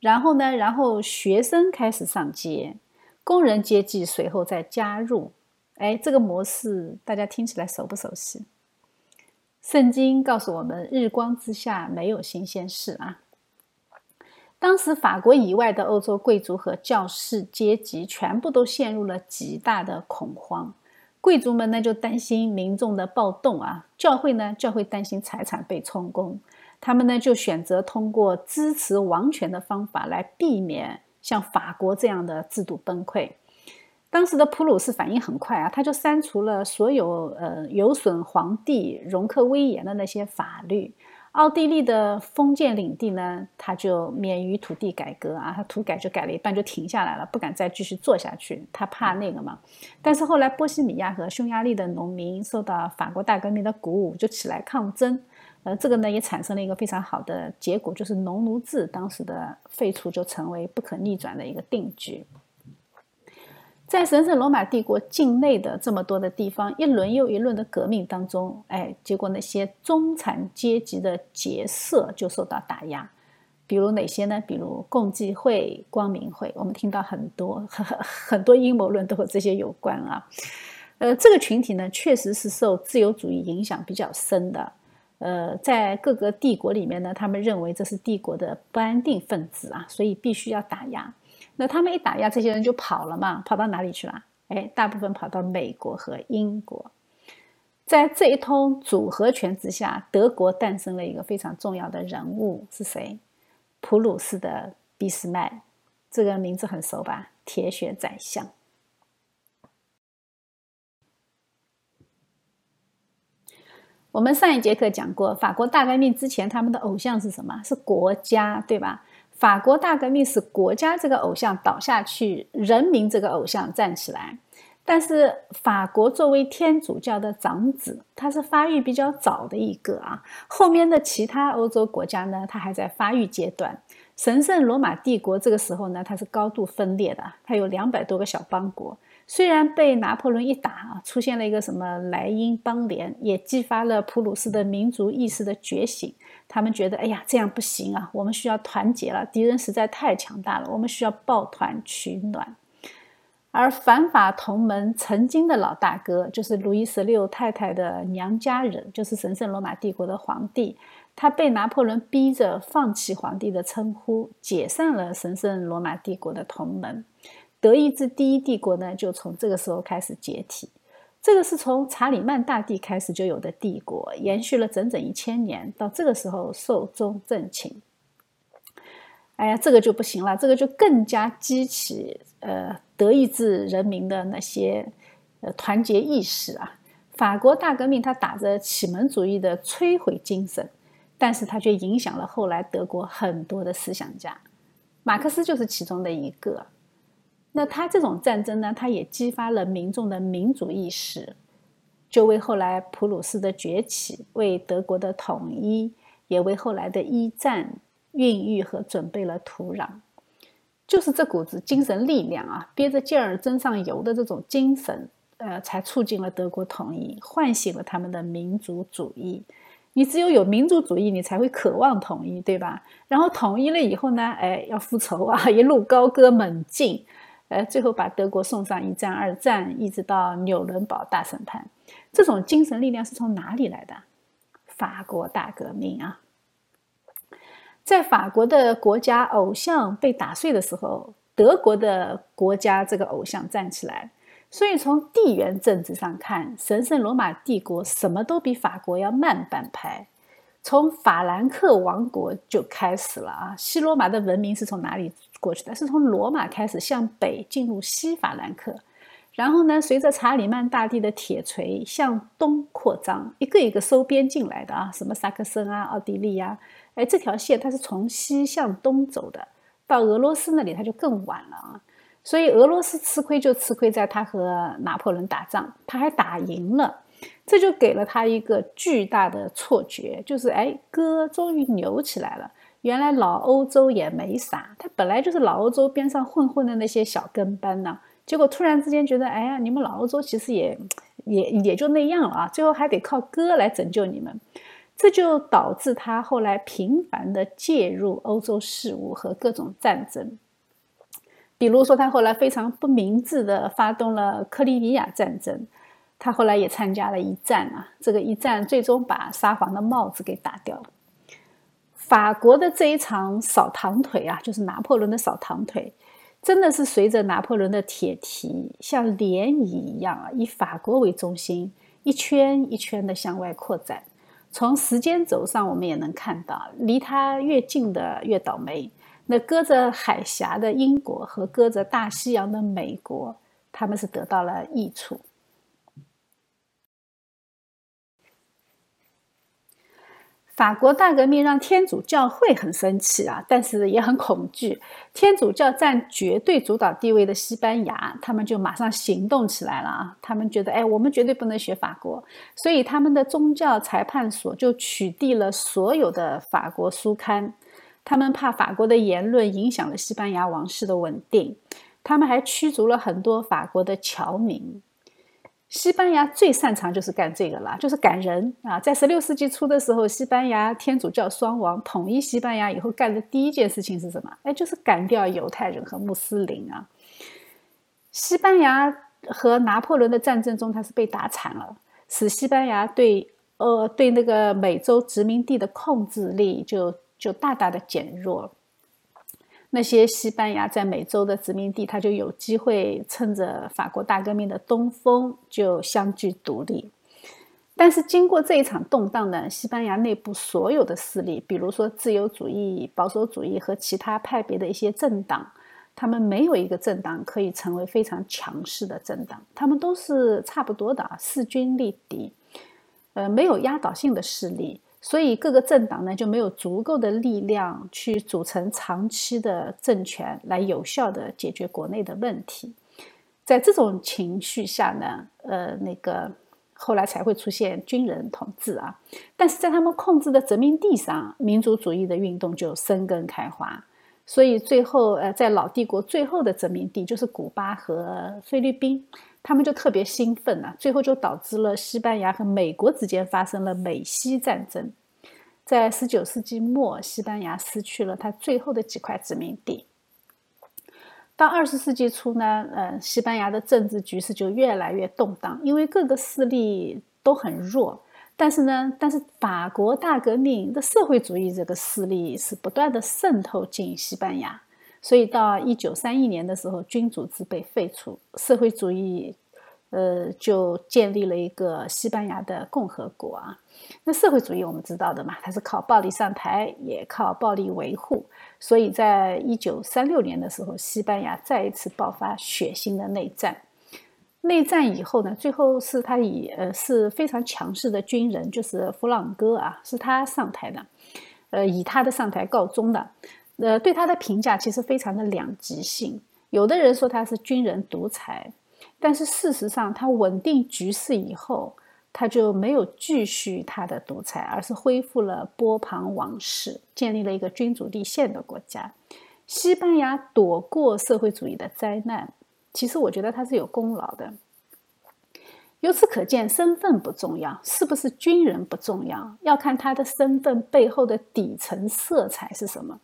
S1: 然后呢，然后学生开始上街，工人阶级随后再加入。哎，这个模式大家听起来熟不熟悉？圣经告诉我们，日光之下没有新鲜事啊。当时法国以外的欧洲贵族和教士阶级全部都陷入了极大的恐慌。贵族们呢就担心民众的暴动啊，教会呢教会担心财产被充公，他们呢就选择通过支持王权的方法来避免像法国这样的制度崩溃。当时的普鲁士反应很快啊，他就删除了所有呃有损皇帝容克威严的那些法律。奥地利的封建领地呢，他就免于土地改革啊，他土改就改了一半就停下来了，不敢再继续做下去，他怕那个嘛。但是后来波西米亚和匈牙利的农民受到法国大革命的鼓舞，就起来抗争，呃，这个呢也产生了一个非常好的结果，就是农奴制当时的废除就成为不可逆转的一个定局。在神圣罗马帝国境内的这么多的地方，一轮又一轮的革命当中，哎，结果那些中产阶级的结社就受到打压。比如哪些呢？比如共济会、光明会，我们听到很多 *laughs* 很多阴谋论都和这些有关啊。呃，这个群体呢，确实是受自由主义影响比较深的。呃，在各个帝国里面呢，他们认为这是帝国的不安定分子啊，所以必须要打压。那他们一打压，这些人就跑了嘛？跑到哪里去了？哎，大部分跑到美国和英国。在这一通组合拳之下，德国诞生了一个非常重要的人物，是谁？普鲁士的俾斯麦，这个名字很熟吧？铁血宰相。我们上一节课讲过，法国大革命之前，他们的偶像是什么？是国家，对吧？法国大革命是国家这个偶像倒下去，人民这个偶像站起来。但是法国作为天主教的长子，它是发育比较早的一个啊。后面的其他欧洲国家呢，它还在发育阶段。神圣罗马帝国这个时候呢，它是高度分裂的，它有两百多个小邦国。虽然被拿破仑一打啊，出现了一个什么莱茵邦联，也激发了普鲁士的民族意识的觉醒。他们觉得，哎呀，这样不行啊！我们需要团结了，敌人实在太强大了，我们需要抱团取暖。而反法同盟曾经的老大哥，就是路易十六太太的娘家人，就是神圣罗马帝国的皇帝，他被拿破仑逼着放弃皇帝的称呼，解散了神圣罗马帝国的同盟。德意志第一帝国呢，就从这个时候开始解体。这个是从查理曼大帝开始就有的帝国，延续了整整一千年，到这个时候寿终正寝。哎呀，这个就不行了，这个就更加激起呃德意志人民的那些呃团结意识啊。法国大革命它打着启蒙主义的摧毁精神，但是它却影响了后来德国很多的思想家，马克思就是其中的一个。那他这种战争呢，他也激发了民众的民主意识，就为后来普鲁士的崛起、为德国的统一，也为后来的一战孕育和准备了土壤。就是这股子精神力量啊，憋着劲儿争上游的这种精神，呃，才促进了德国统一，唤醒了他们的民族主义。你只有有民族主义，你才会渴望统一，对吧？然后统一了以后呢，哎，要复仇啊，一路高歌猛进。呃，最后把德国送上一战、二战，一直到纽伦堡大审判，这种精神力量是从哪里来的？法国大革命啊！在法国的国家偶像被打碎的时候，德国的国家这个偶像站起来。所以从地缘政治上看，神圣罗马帝国什么都比法国要慢半拍。从法兰克王国就开始了啊！西罗马的文明是从哪里过去的？是从罗马开始向北进入西法兰克，然后呢，随着查理曼大帝的铁锤向东扩张，一个一个收编进来的啊，什么萨克森啊、奥地利啊，哎，这条线它是从西向东走的，到俄罗斯那里它就更晚了啊。所以俄罗斯吃亏就吃亏在他和拿破仑打仗，他还打赢了，这就给了他一个巨大的错觉，就是哎，哥终于牛起来了。原来老欧洲也没啥，他本来就是老欧洲边上混混的那些小跟班呢。结果突然之间觉得，哎呀，你们老欧洲其实也也也就那样了啊，最后还得靠哥来拯救你们，这就导致他后来频繁的介入欧洲事务和各种战争，比如说他后来非常不明智的发动了克里米亚战争，他后来也参加了一战啊，这个一战最终把沙皇的帽子给打掉了。法国的这一场扫堂腿啊，就是拿破仑的扫堂腿。真的是随着拿破仑的铁蹄，像涟漪一样啊，以法国为中心，一圈一圈的向外扩展。从时间轴上，我们也能看到，离他越近的越倒霉。那隔着海峡的英国和隔着大西洋的美国，他们是得到了益处。法国大革命让天主教会很生气啊，但是也很恐惧。天主教占绝对主导地位的西班牙，他们就马上行动起来了啊！他们觉得，哎，我们绝对不能学法国，所以他们的宗教裁判所就取缔了所有的法国书刊。他们怕法国的言论影响了西班牙王室的稳定，他们还驱逐了很多法国的侨民。西班牙最擅长就是干这个了，就是赶人啊！在十六世纪初的时候，西班牙天主教双王统一西班牙以后干的第一件事情是什么？哎，就是赶掉犹太人和穆斯林啊！西班牙和拿破仑的战争中，他是被打惨了，使西班牙对呃对那个美洲殖民地的控制力就就大大的减弱。那些西班牙在美洲的殖民地，他就有机会趁着法国大革命的东风就相继独立。但是经过这一场动荡呢，西班牙内部所有的势力，比如说自由主义、保守主义和其他派别的一些政党，他们没有一个政党可以成为非常强势的政党，他们都是差不多的啊，势均力敌，呃，没有压倒性的势力。所以各个政党呢就没有足够的力量去组成长期的政权来有效的解决国内的问题。在这种情绪下呢，呃，那个后来才会出现军人统治啊。但是在他们控制的殖民地上，民族主义的运动就生根开花。所以最后，呃，在老帝国最后的殖民地就是古巴和菲律宾。他们就特别兴奋了，最后就导致了西班牙和美国之间发生了美西战争。在十九世纪末，西班牙失去了它最后的几块殖民地。到二十世纪初呢，呃，西班牙的政治局势就越来越动荡，因为各个势力都很弱。但是呢，但是法国大革命的社会主义这个势力是不断的渗透进西班牙。所以到一九三一年的时候，君主制被废除，社会主义，呃，就建立了一个西班牙的共和国啊。那社会主义我们知道的嘛，它是靠暴力上台，也靠暴力维护。所以在一九三六年的时候，西班牙再一次爆发血腥的内战。内战以后呢，最后是他以呃是非常强势的军人，就是弗朗哥啊，是他上台的，呃，以他的上台告终的。呃，对他的评价其实非常的两极性。有的人说他是军人独裁，但是事实上，他稳定局势以后，他就没有继续他的独裁，而是恢复了波旁王室，建立了一个君主立宪的国家。西班牙躲过社会主义的灾难，其实我觉得他是有功劳的。由此可见，身份不重要，是不是军人不重要，要看他的身份背后的底层色彩是什么。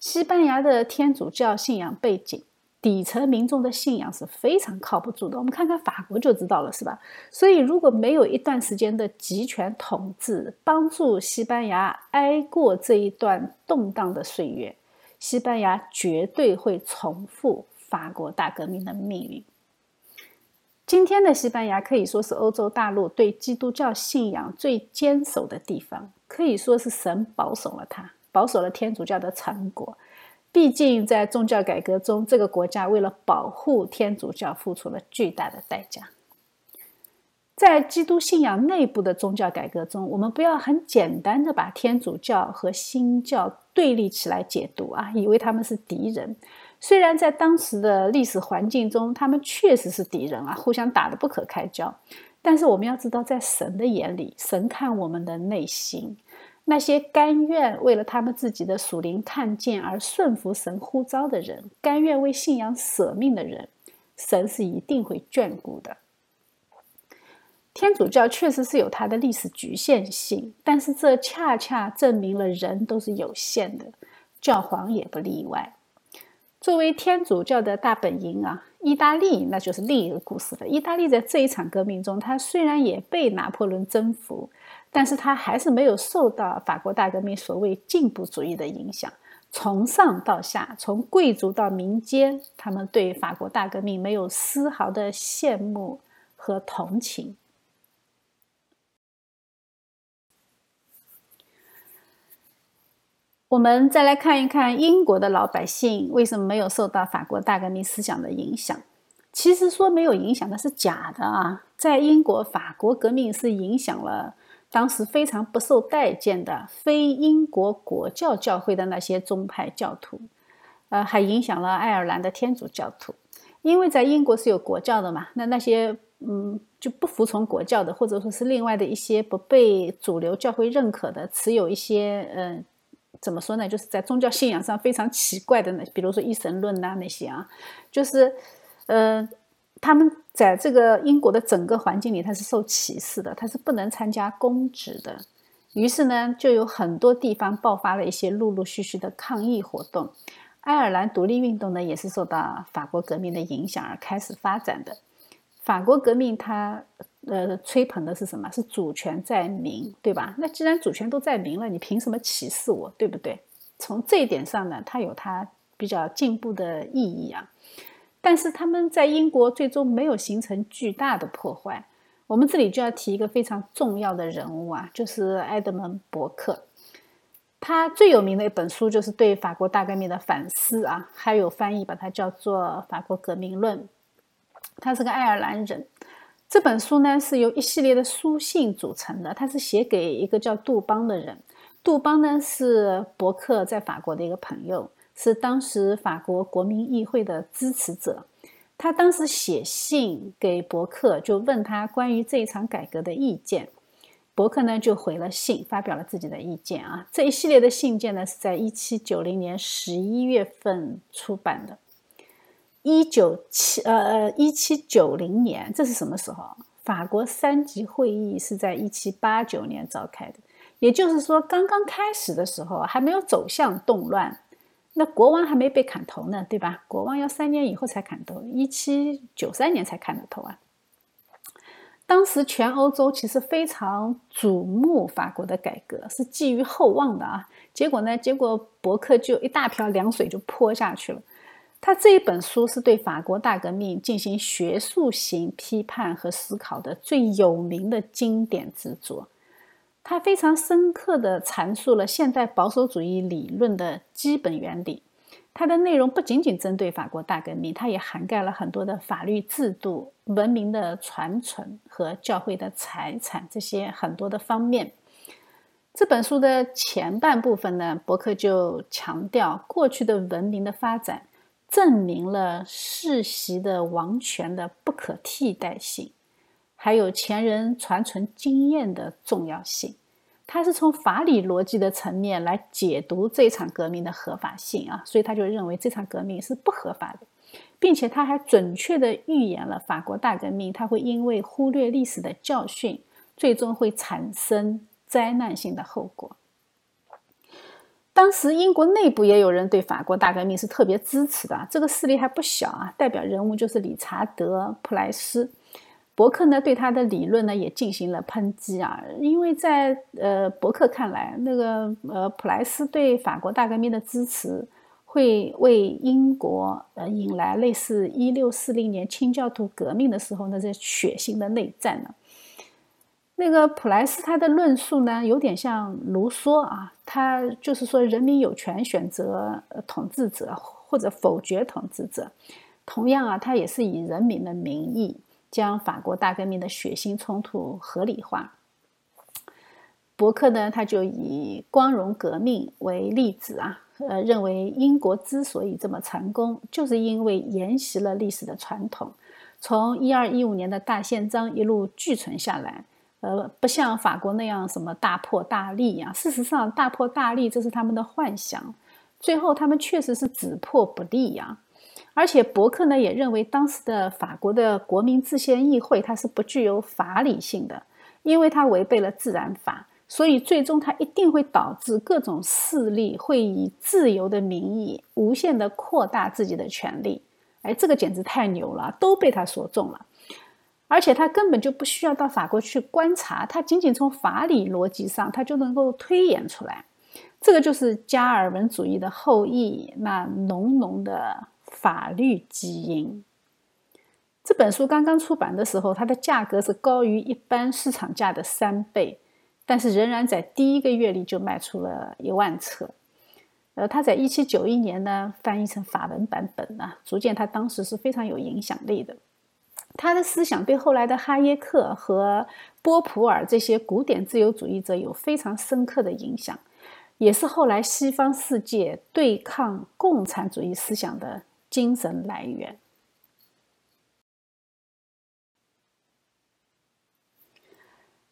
S1: 西班牙的天主教信仰背景，底层民众的信仰是非常靠不住的。我们看看法国就知道了，是吧？所以，如果没有一段时间的集权统治，帮助西班牙挨过这一段动荡的岁月，西班牙绝对会重复法国大革命的命运。今天的西班牙可以说是欧洲大陆对基督教信仰最坚守的地方，可以说是神保守了它。保守了天主教的成果，毕竟在宗教改革中，这个国家为了保护天主教，付出了巨大的代价。在基督信仰内部的宗教改革中，我们不要很简单的把天主教和新教对立起来解读啊，以为他们是敌人。虽然在当时的历史环境中，他们确实是敌人啊，互相打得不可开交。但是我们要知道，在神的眼里，神看我们的内心。那些甘愿为了他们自己的属灵看见而顺服神呼召的人，甘愿为信仰舍命的人，神是一定会眷顾的。天主教确实是有它的历史局限性，但是这恰恰证明了人都是有限的，教皇也不例外。作为天主教的大本营啊，意大利那就是另一个故事了。意大利在这一场革命中，它虽然也被拿破仑征服，但是他还是没有受到法国大革命所谓进步主义的影响。从上到下，从贵族到民间，他们对法国大革命没有丝毫的羡慕和同情。我们再来看一看英国的老百姓为什么没有受到法国大革命思想的影响。其实说没有影响的是假的啊！在英国，法国革命是影响了当时非常不受待见的非英国国教教会的那些宗派教徒，呃，还影响了爱尔兰的天主教徒。因为在英国是有国教的嘛，那那些嗯就不服从国教的，或者说是另外的一些不被主流教会认可的，持有一些嗯。怎么说呢？就是在宗教信仰上非常奇怪的那，比如说一神论呐那些啊，就是，呃，他们在这个英国的整个环境里，他是受歧视的，他是不能参加公职的。于是呢，就有很多地方爆发了一些陆陆续续的抗议活动。爱尔兰独立运动呢，也是受到法国革命的影响而开始发展的。法国革命它。呃，吹捧的是什么？是主权在民，对吧？那既然主权都在民了，你凭什么歧视我，对不对？从这一点上呢，它有它比较进步的意义啊。但是他们在英国最终没有形成巨大的破坏。我们这里就要提一个非常重要的人物啊，就是埃德蒙·伯克。他最有名的一本书就是对法国大革命的反思啊，还有翻译把它叫做《法国革命论》。他是个爱尔兰人。这本书呢是由一系列的书信组成的，它是写给一个叫杜邦的人。杜邦呢是伯克在法国的一个朋友，是当时法国国民议会的支持者。他当时写信给伯克，就问他关于这一场改革的意见。伯克呢就回了信，发表了自己的意见啊。这一系列的信件呢是在一七九零年十一月份出版的。一九七呃呃一七九零年，这是什么时候？法国三级会议是在一七八九年召开的，也就是说，刚刚开始的时候还没有走向动乱，那国王还没被砍头呢，对吧？国王要三年以后才砍头，一七九三年才砍的头啊。当时全欧洲其实非常瞩目法国的改革，是寄予厚望的啊。结果呢？结果伯克就一大瓢凉水就泼下去了。他这一本书是对法国大革命进行学术型批判和思考的最有名的经典之作。他非常深刻地阐述了现代保守主义理论的基本原理。它的内容不仅仅针对法国大革命，它也涵盖了很多的法律制度、文明的传承和教会的财产这些很多的方面。这本书的前半部分呢，伯克就强调过去的文明的发展。证明了世袭的王权的不可替代性，还有前人传承经验的重要性。他是从法理逻辑的层面来解读这场革命的合法性啊，所以他就认为这场革命是不合法的，并且他还准确的预言了法国大革命，他会因为忽略历史的教训，最终会产生灾难性的后果。当时英国内部也有人对法国大革命是特别支持的，这个势力还不小啊。代表人物就是理查德·普莱斯。伯克呢对他的理论呢也进行了抨击啊，因为在呃伯克看来，那个呃普莱斯对法国大革命的支持会为英国呃引来类似一六四零年清教徒革命的时候那些血腥的内战呢。那个普莱斯他的论述呢，有点像卢梭啊，他就是说人民有权选择统治者或者否决统治者。同样啊，他也是以人民的名义将法国大革命的血腥冲突合理化。伯克呢，他就以光荣革命为例子啊，呃，认为英国之所以这么成功，就是因为沿袭了历史的传统，从一二一五年的大宪章一路继存下来。呃，不像法国那样什么大破大立啊。事实上，大破大立这是他们的幻想，最后他们确实是只破不立呀。而且伯克呢也认为，当时的法国的国民制宪议会它是不具有法理性的，因为它违背了自然法，所以最终它一定会导致各种势力会以自由的名义无限的扩大自己的权利。哎，这个简直太牛了，都被他说中了。而且他根本就不需要到法国去观察，他仅仅从法理逻辑上，他就能够推演出来。这个就是加尔文主义的后裔那浓浓的法律基因。这本书刚刚出版的时候，它的价格是高于一般市场价的三倍，但是仍然在第一个月里就卖出了一万册。呃，他在一七九一年呢翻译成法文版本呢，逐渐他当时是非常有影响力的。他的思想对后来的哈耶克和波普尔这些古典自由主义者有非常深刻的影响，也是后来西方世界对抗共产主义思想的精神来源。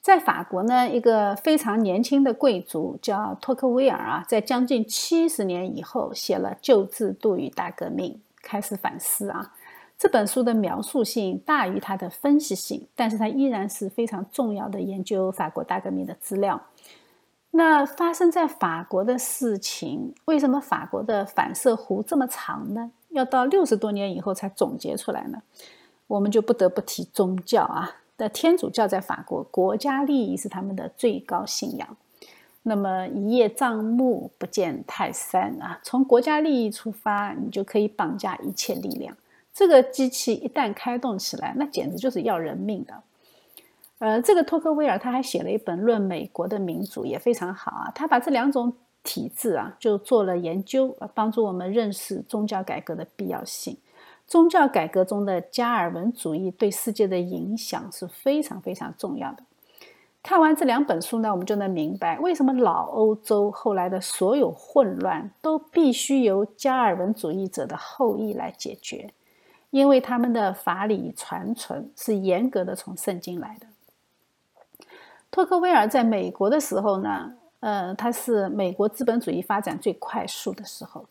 S1: 在法国呢，一个非常年轻的贵族叫托克维尔啊，在将近七十年以后写了《旧制度与大革命》，开始反思啊。这本书的描述性大于它的分析性，但是它依然是非常重要的研究法国大革命的资料。那发生在法国的事情，为什么法国的反射弧这么长呢？要到六十多年以后才总结出来呢？我们就不得不提宗教啊。的天主教在法国，国家利益是他们的最高信仰。那么一叶障目，不见泰山啊。从国家利益出发，你就可以绑架一切力量。这个机器一旦开动起来，那简直就是要人命的。呃，这个托克维尔他还写了一本《论美国的民主》，也非常好啊。他把这两种体制啊，就做了研究啊，帮助我们认识宗教改革的必要性。宗教改革中的加尔文主义对世界的影响是非常非常重要的。看完这两本书呢，我们就能明白为什么老欧洲后来的所有混乱都必须由加尔文主义者的后裔来解决。因为他们的法理传承是严格的从圣经来的。托克维尔在美国的时候呢，呃，它是美国资本主义发展最快速的时候，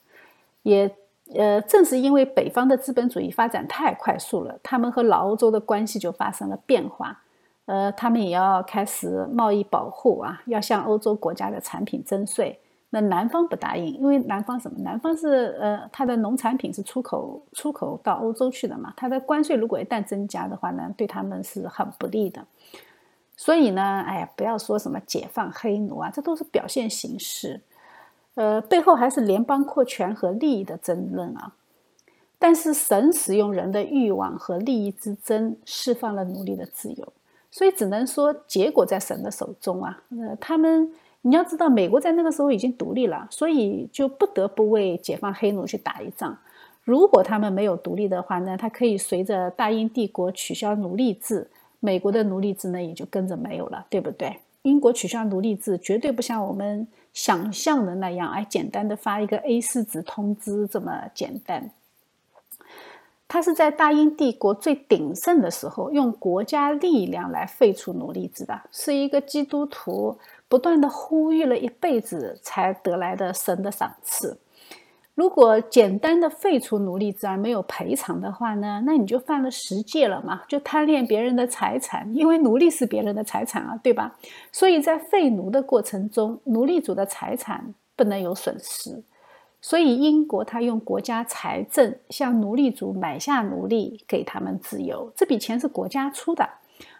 S1: 也呃，正是因为北方的资本主义发展太快速了，他们和老欧洲的关系就发生了变化，呃，他们也要开始贸易保护啊，要向欧洲国家的产品征税。那南方不答应，因为南方什么？南方是呃，它的农产品是出口出口到欧洲去的嘛，它的关税如果一旦增加的话呢，对他们是很不利的。所以呢，哎呀，不要说什么解放黑奴啊，这都是表现形式，呃，背后还是联邦扩权和利益的争论啊。但是神使用人的欲望和利益之争，释放了奴隶的自由，所以只能说结果在神的手中啊。呃，他们。你要知道，美国在那个时候已经独立了，所以就不得不为解放黑奴去打一仗。如果他们没有独立的话呢，他可以随着大英帝国取消奴隶制，美国的奴隶制呢也就跟着没有了，对不对？英国取消奴隶制绝对不像我们想象的那样，哎，简单的发一个 A 四纸通知这么简单。他是在大英帝国最鼎盛的时候，用国家力量来废除奴隶制的，是一个基督徒。不断的呼吁了一辈子，才得来的神的赏赐。如果简单的废除奴隶制而没有赔偿的话呢？那你就犯了十戒了嘛，就贪恋别人的财产，因为奴隶是别人的财产啊，对吧？所以在废奴的过程中，奴隶主的财产不能有损失。所以英国他用国家财政向奴隶主买下奴隶，给他们自由，这笔钱是国家出的。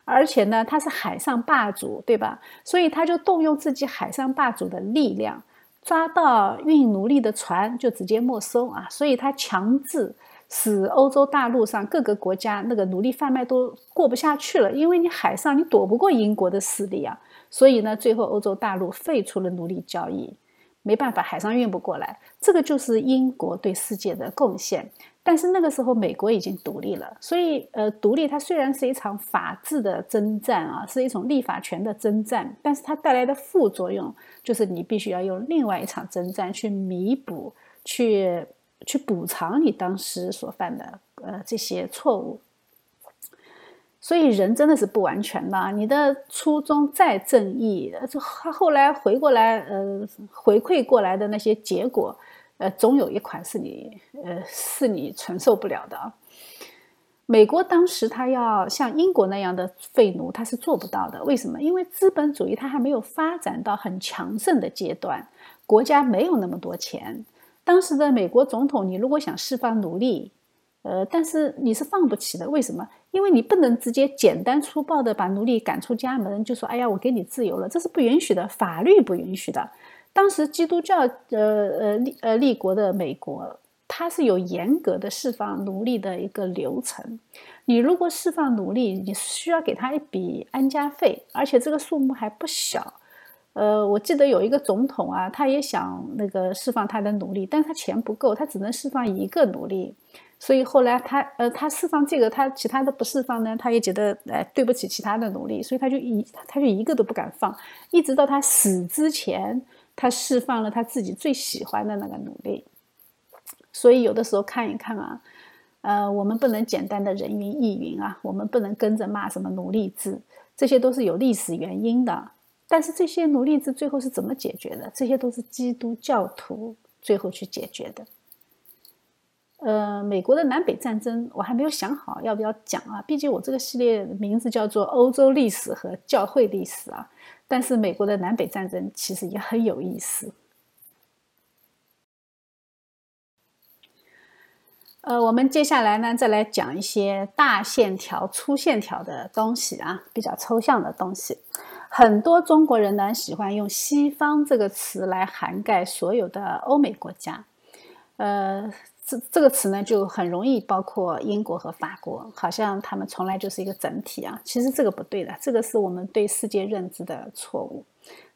S1: 而且呢，他是海上霸主，对吧？所以他就动用自己海上霸主的力量，抓到运奴隶的船就直接没收啊！所以他强制使欧洲大陆上各个国家那个奴隶贩卖都过不下去了，因为你海上你躲不过英国的势力啊，所以呢，最后欧洲大陆废除了奴隶交易，没办法，海上运不过来，这个就是英国对世界的贡献。但是那个时候美国已经独立了，所以呃，独立它虽然是一场法治的征战啊，是一种立法权的征战，但是它带来的副作用就是你必须要用另外一场征战去弥补，去。去补偿你当时所犯的呃这些错误，所以人真的是不完全的。你的初衷再正义，这后来回过来呃回馈过来的那些结果，呃总有一款是你呃是你承受不了的。美国当时他要像英国那样的废奴，他是做不到的。为什么？因为资本主义它还没有发展到很强盛的阶段，国家没有那么多钱。当时的美国总统，你如果想释放奴隶，呃，但是你是放不起的。为什么？因为你不能直接简单粗暴的把奴隶赶出家门，就说“哎呀，我给你自由了”，这是不允许的，法律不允许的。当时基督教呃呃立呃立国的美国，它是有严格的释放奴隶的一个流程。你如果释放奴隶，你需要给他一笔安家费，而且这个数目还不小。呃，我记得有一个总统啊，他也想那个释放他的奴隶，但他钱不够，他只能释放一个奴隶，所以后来他呃，他释放这个，他其他的不释放呢，他也觉得哎对不起其他的奴隶，所以他就一他就一个都不敢放，一直到他死之前，他释放了他自己最喜欢的那个奴隶。所以有的时候看一看啊，呃，我们不能简单的人云亦云啊，我们不能跟着骂什么奴隶制，这些都是有历史原因的。但是这些奴隶制最后是怎么解决的？这些都是基督教徒最后去解决的。呃，美国的南北战争我还没有想好要不要讲啊，毕竟我这个系列名字叫做《欧洲历史和教会历史》啊。但是美国的南北战争其实也很有意思。呃，我们接下来呢，再来讲一些大线条、粗线条的东西啊，比较抽象的东西。很多中国人呢喜欢用“西方”这个词来涵盖所有的欧美国家，呃，这这个词呢就很容易包括英国和法国，好像他们从来就是一个整体啊。其实这个不对的，这个是我们对世界认知的错误。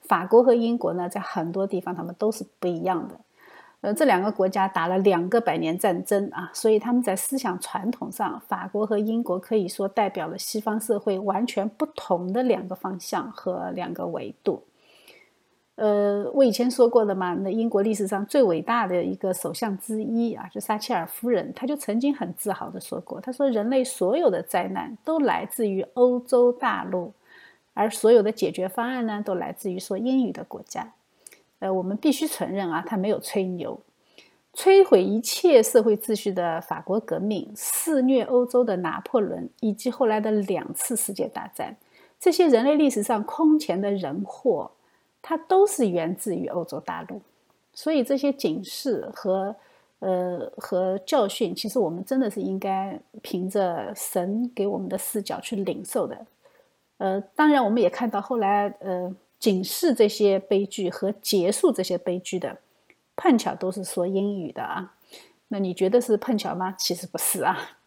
S1: 法国和英国呢，在很多地方他们都是不一样的。呃，这两个国家打了两个百年战争啊，所以他们在思想传统上，法国和英国可以说代表了西方社会完全不同的两个方向和两个维度。呃，我以前说过的嘛，那英国历史上最伟大的一个首相之一啊，就撒切尔夫人，她就曾经很自豪的说过，她说人类所有的灾难都来自于欧洲大陆，而所有的解决方案呢，都来自于说英语的国家。呃，我们必须承认啊，他没有吹牛。摧毁一切社会秩序的法国革命，肆虐欧洲的拿破仑，以及后来的两次世界大战，这些人类历史上空前的人祸，它都是源自于欧洲大陆。所以这些警示和呃和教训，其实我们真的是应该凭着神给我们的视角去领受的。呃，当然我们也看到后来呃。警示这些悲剧和结束这些悲剧的，碰巧都是说英语的啊。那你觉得是碰巧吗？其实不是啊。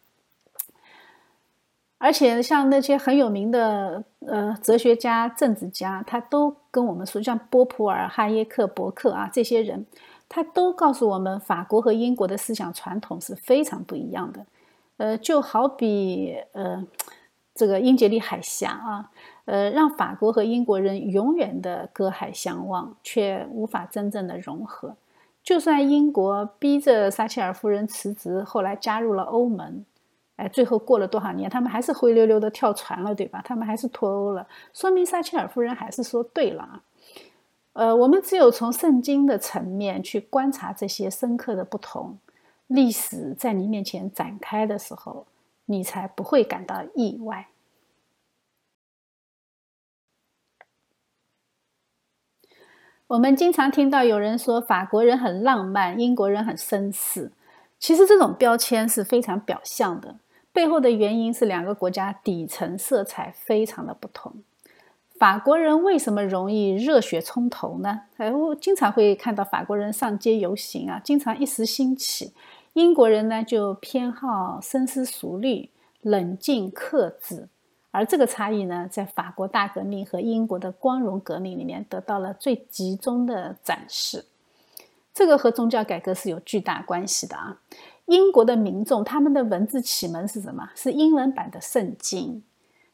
S1: 而且像那些很有名的呃哲学家、政治家，他都跟我们说，像波普尔、哈耶克、伯克啊这些人，他都告诉我们，法国和英国的思想传统是非常不一样的。呃，就好比呃这个英吉利海峡啊。呃，让法国和英国人永远的隔海相望，却无法真正的融合。就算英国逼着撒切尔夫人辞职，后来加入了欧盟，哎，最后过了多少年，他们还是灰溜溜的跳船了，对吧？他们还是脱欧了，说明撒切尔夫人还是说对了啊。呃，我们只有从圣经的层面去观察这些深刻的不同，历史在你面前展开的时候，你才不会感到意外。我们经常听到有人说法国人很浪漫，英国人很绅士。其实这种标签是非常表象的，背后的原因是两个国家底层色彩非常的不同。法国人为什么容易热血冲头呢？哎，我经常会看到法国人上街游行啊，经常一时兴起，英国人呢就偏好深思熟虑、冷静克制。而这个差异呢，在法国大革命和英国的光荣革命里面得到了最集中的展示。这个和宗教改革是有巨大关系的啊！英国的民众他们的文字启蒙是什么？是英文版的圣经。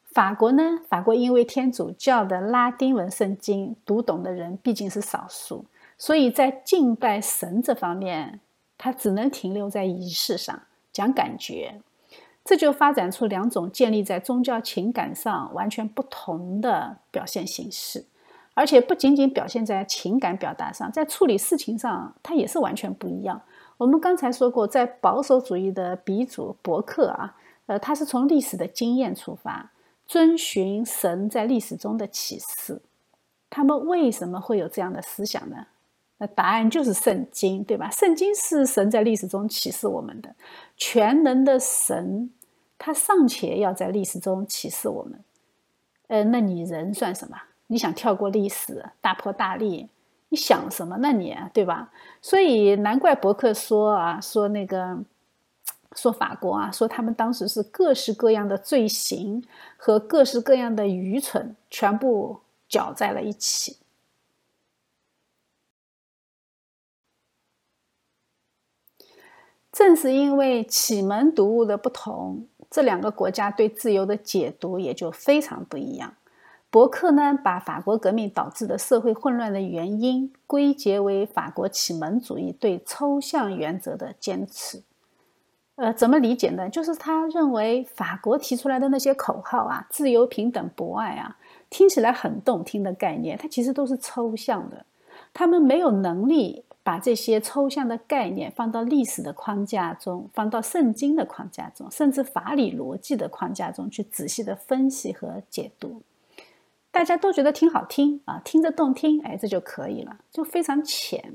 S1: 法国呢？法国因为天主教的拉丁文圣经读懂的人毕竟是少数，所以在敬拜神这方面，它只能停留在仪式上，讲感觉。这就发展出两种建立在宗教情感上完全不同的表现形式，而且不仅仅表现在情感表达上，在处理事情上，它也是完全不一样。我们刚才说过，在保守主义的鼻祖伯克啊，呃，他是从历史的经验出发，遵循神在历史中的启示。他们为什么会有这样的思想呢？那答案就是圣经，对吧？圣经是神在历史中启示我们的，全能的神，他尚且要在历史中启示我们，呃，那你人算什么？你想跳过历史，大破大立？你想什么？呢你对吧？所以难怪伯克说啊，说那个，说法国啊，说他们当时是各式各样的罪行和各式各样的愚蠢全部搅在了一起。正是因为启蒙读物的不同，这两个国家对自由的解读也就非常不一样。伯克呢，把法国革命导致的社会混乱的原因归结为法国启蒙主义对抽象原则的坚持。呃，怎么理解呢？就是他认为法国提出来的那些口号啊，自由、平等、博爱啊，听起来很动听的概念，它其实都是抽象的，他们没有能力。把这些抽象的概念放到历史的框架中，放到圣经的框架中，甚至法理逻辑的框架中去仔细的分析和解读，大家都觉得挺好听啊，听着动听，哎，这就可以了，就非常浅。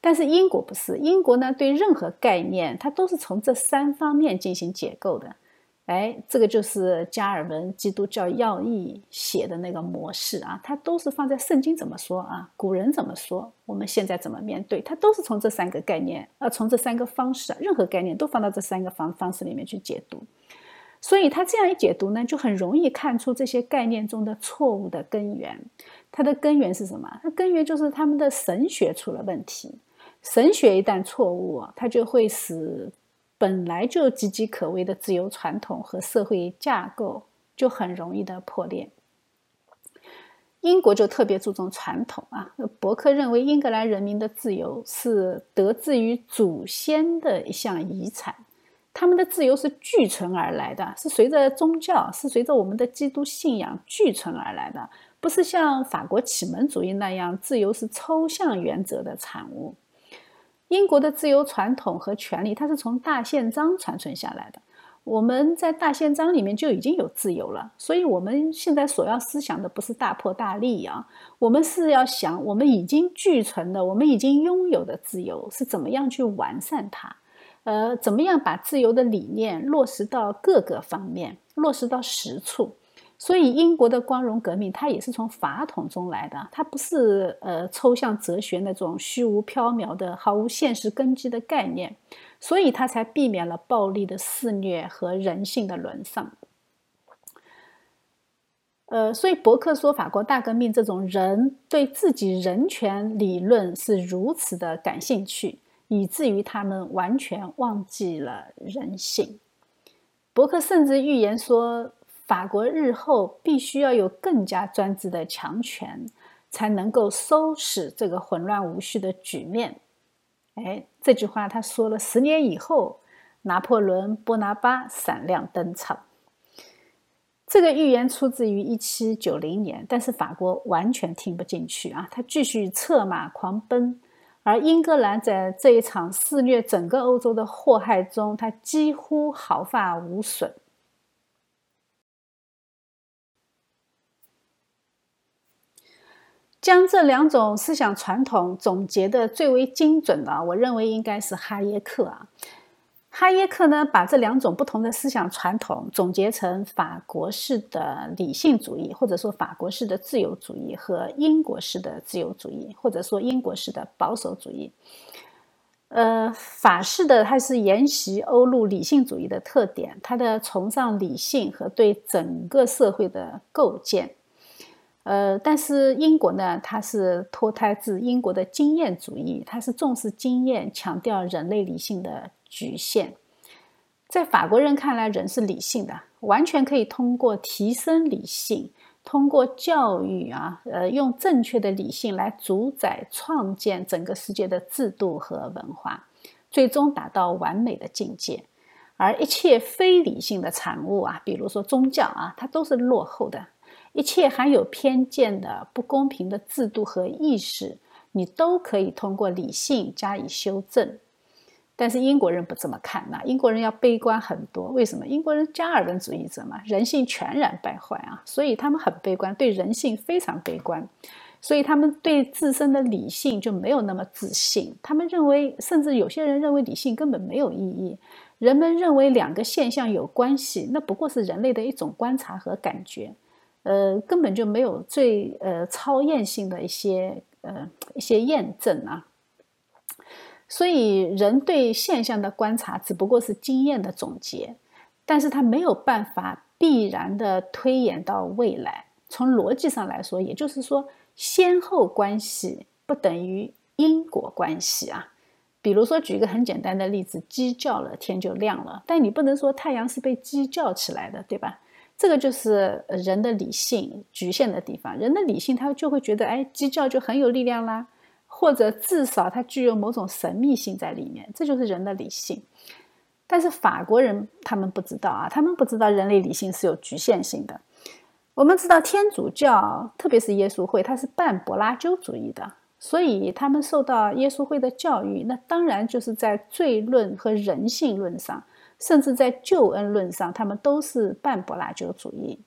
S1: 但是英国不是，英国呢，对任何概念，它都是从这三方面进行解构的。哎，这个就是加尔文《基督教要义》写的那个模式啊，它都是放在圣经怎么说啊，古人怎么说，我们现在怎么面对，它都是从这三个概念，呃，从这三个方式，任何概念都放到这三个方方式里面去解读。所以他这样一解读呢，就很容易看出这些概念中的错误的根源。它的根源是什么？它根源就是他们的神学出了问题。神学一旦错误，它就会使。本来就岌岌可危的自由传统和社会架构就很容易的破裂。英国就特别注重传统啊，伯克认为英格兰人民的自由是得自于祖先的一项遗产，他们的自由是聚存而来的，是随着宗教，是随着我们的基督信仰聚存而来的，不是像法国启蒙主义那样，自由是抽象原则的产物。英国的自由传统和权利，它是从大宪章传承下来的。我们在大宪章里面就已经有自由了，所以我们现在所要思想的不是大破大立啊，我们是要想我们已经具存的、我们已经拥有的自由是怎么样去完善它，呃，怎么样把自由的理念落实到各个方面，落实到实处。所以，英国的光荣革命，它也是从法统中来的，它不是呃抽象哲学那种虚无缥缈的、毫无现实根基的概念，所以它才避免了暴力的肆虐和人性的沦丧。呃，所以伯克说，法国大革命这种人对自己人权理论是如此的感兴趣，以至于他们完全忘记了人性。伯克甚至预言说。法国日后必须要有更加专制的强权，才能够收拾这个混乱无序的局面。哎，这句话他说了十年以后，拿破仑·波拿巴闪亮登场。这个预言出自于一七九零年，但是法国完全听不进去啊，他继续策马狂奔。而英格兰在这一场肆虐整个欧洲的祸害中，他几乎毫发无损。将这两种思想传统总结的最为精准的，我认为应该是哈耶克啊。哈耶克呢，把这两种不同的思想传统总结成法国式的理性主义，或者说法国式的自由主义和英国式的自由主义，或者说英国式的保守主义。呃，法式的它是沿袭欧陆理性主义的特点，它的崇尚理性和对整个社会的构建。呃，但是英国呢，它是脱胎自英国的经验主义，它是重视经验，强调人类理性的局限。在法国人看来，人是理性的，完全可以通过提升理性，通过教育啊，呃，用正确的理性来主宰、创建整个世界的制度和文化，最终达到完美的境界。而一切非理性的产物啊，比如说宗教啊，它都是落后的。一切含有偏见的不公平的制度和意识，你都可以通过理性加以修正。但是英国人不这么看呐，英国人要悲观很多。为什么？英国人加尔文主义者嘛，人性全然败坏啊，所以他们很悲观，对人性非常悲观，所以他们对自身的理性就没有那么自信。他们认为，甚至有些人认为理性根本没有意义。人们认为两个现象有关系，那不过是人类的一种观察和感觉。呃，根本就没有最呃超验性的一些呃一些验证啊，所以人对现象的观察只不过是经验的总结，但是他没有办法必然的推演到未来。从逻辑上来说，也就是说，先后关系不等于因果关系啊。比如说，举一个很简单的例子，鸡叫了，天就亮了，但你不能说太阳是被鸡叫起来的，对吧？这个就是人的理性局限的地方。人的理性，他就会觉得，哎，鸡叫就很有力量啦，或者至少它具有某种神秘性在里面。这就是人的理性。但是法国人他们不知道啊，他们不知道人类理性是有局限性的。我们知道天主教，特别是耶稣会，它是半柏拉修主义的，所以他们受到耶稣会的教育，那当然就是在罪论和人性论上。甚至在救恩论上，他们都是半柏拉修主义。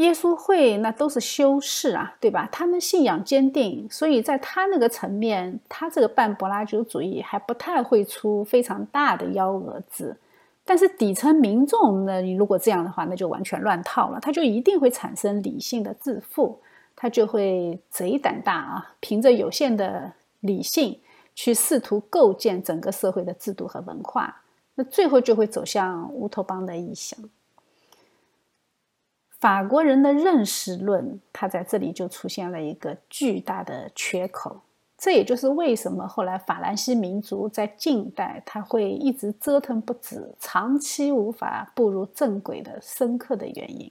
S1: 耶稣会那都是修士啊，对吧？他们信仰坚定，所以在他那个层面，他这个半柏拉修主义还不太会出非常大的幺蛾子。但是底层民众呢，你如果这样的话，那就完全乱套了，他就一定会产生理性的自负，他就会贼胆大啊，凭着有限的理性。去试图构建整个社会的制度和文化，那最后就会走向乌托邦的意象。法国人的认识论，它在这里就出现了一个巨大的缺口。这也就是为什么后来法兰西民族在近代他会一直折腾不止，长期无法步入正轨的深刻的原因。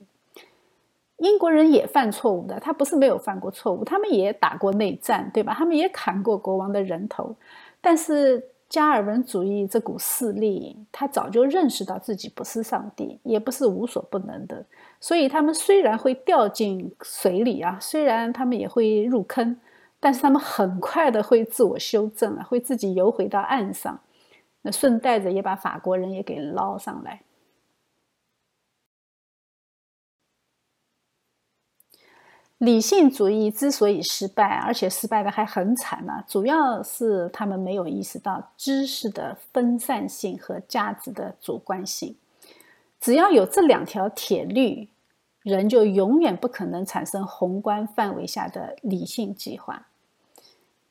S1: 英国人也犯错误的，他不是没有犯过错误，他们也打过内战，对吧？他们也砍过国王的人头，但是加尔文主义这股势力，他早就认识到自己不是上帝，也不是无所不能的，所以他们虽然会掉进水里啊，虽然他们也会入坑，但是他们很快的会自我修正了，会自己游回到岸上，那顺带着也把法国人也给捞上来。理性主义之所以失败，而且失败的还很惨呢，主要是他们没有意识到知识的分散性和价值的主观性。只要有这两条铁律，人就永远不可能产生宏观范围下的理性计划。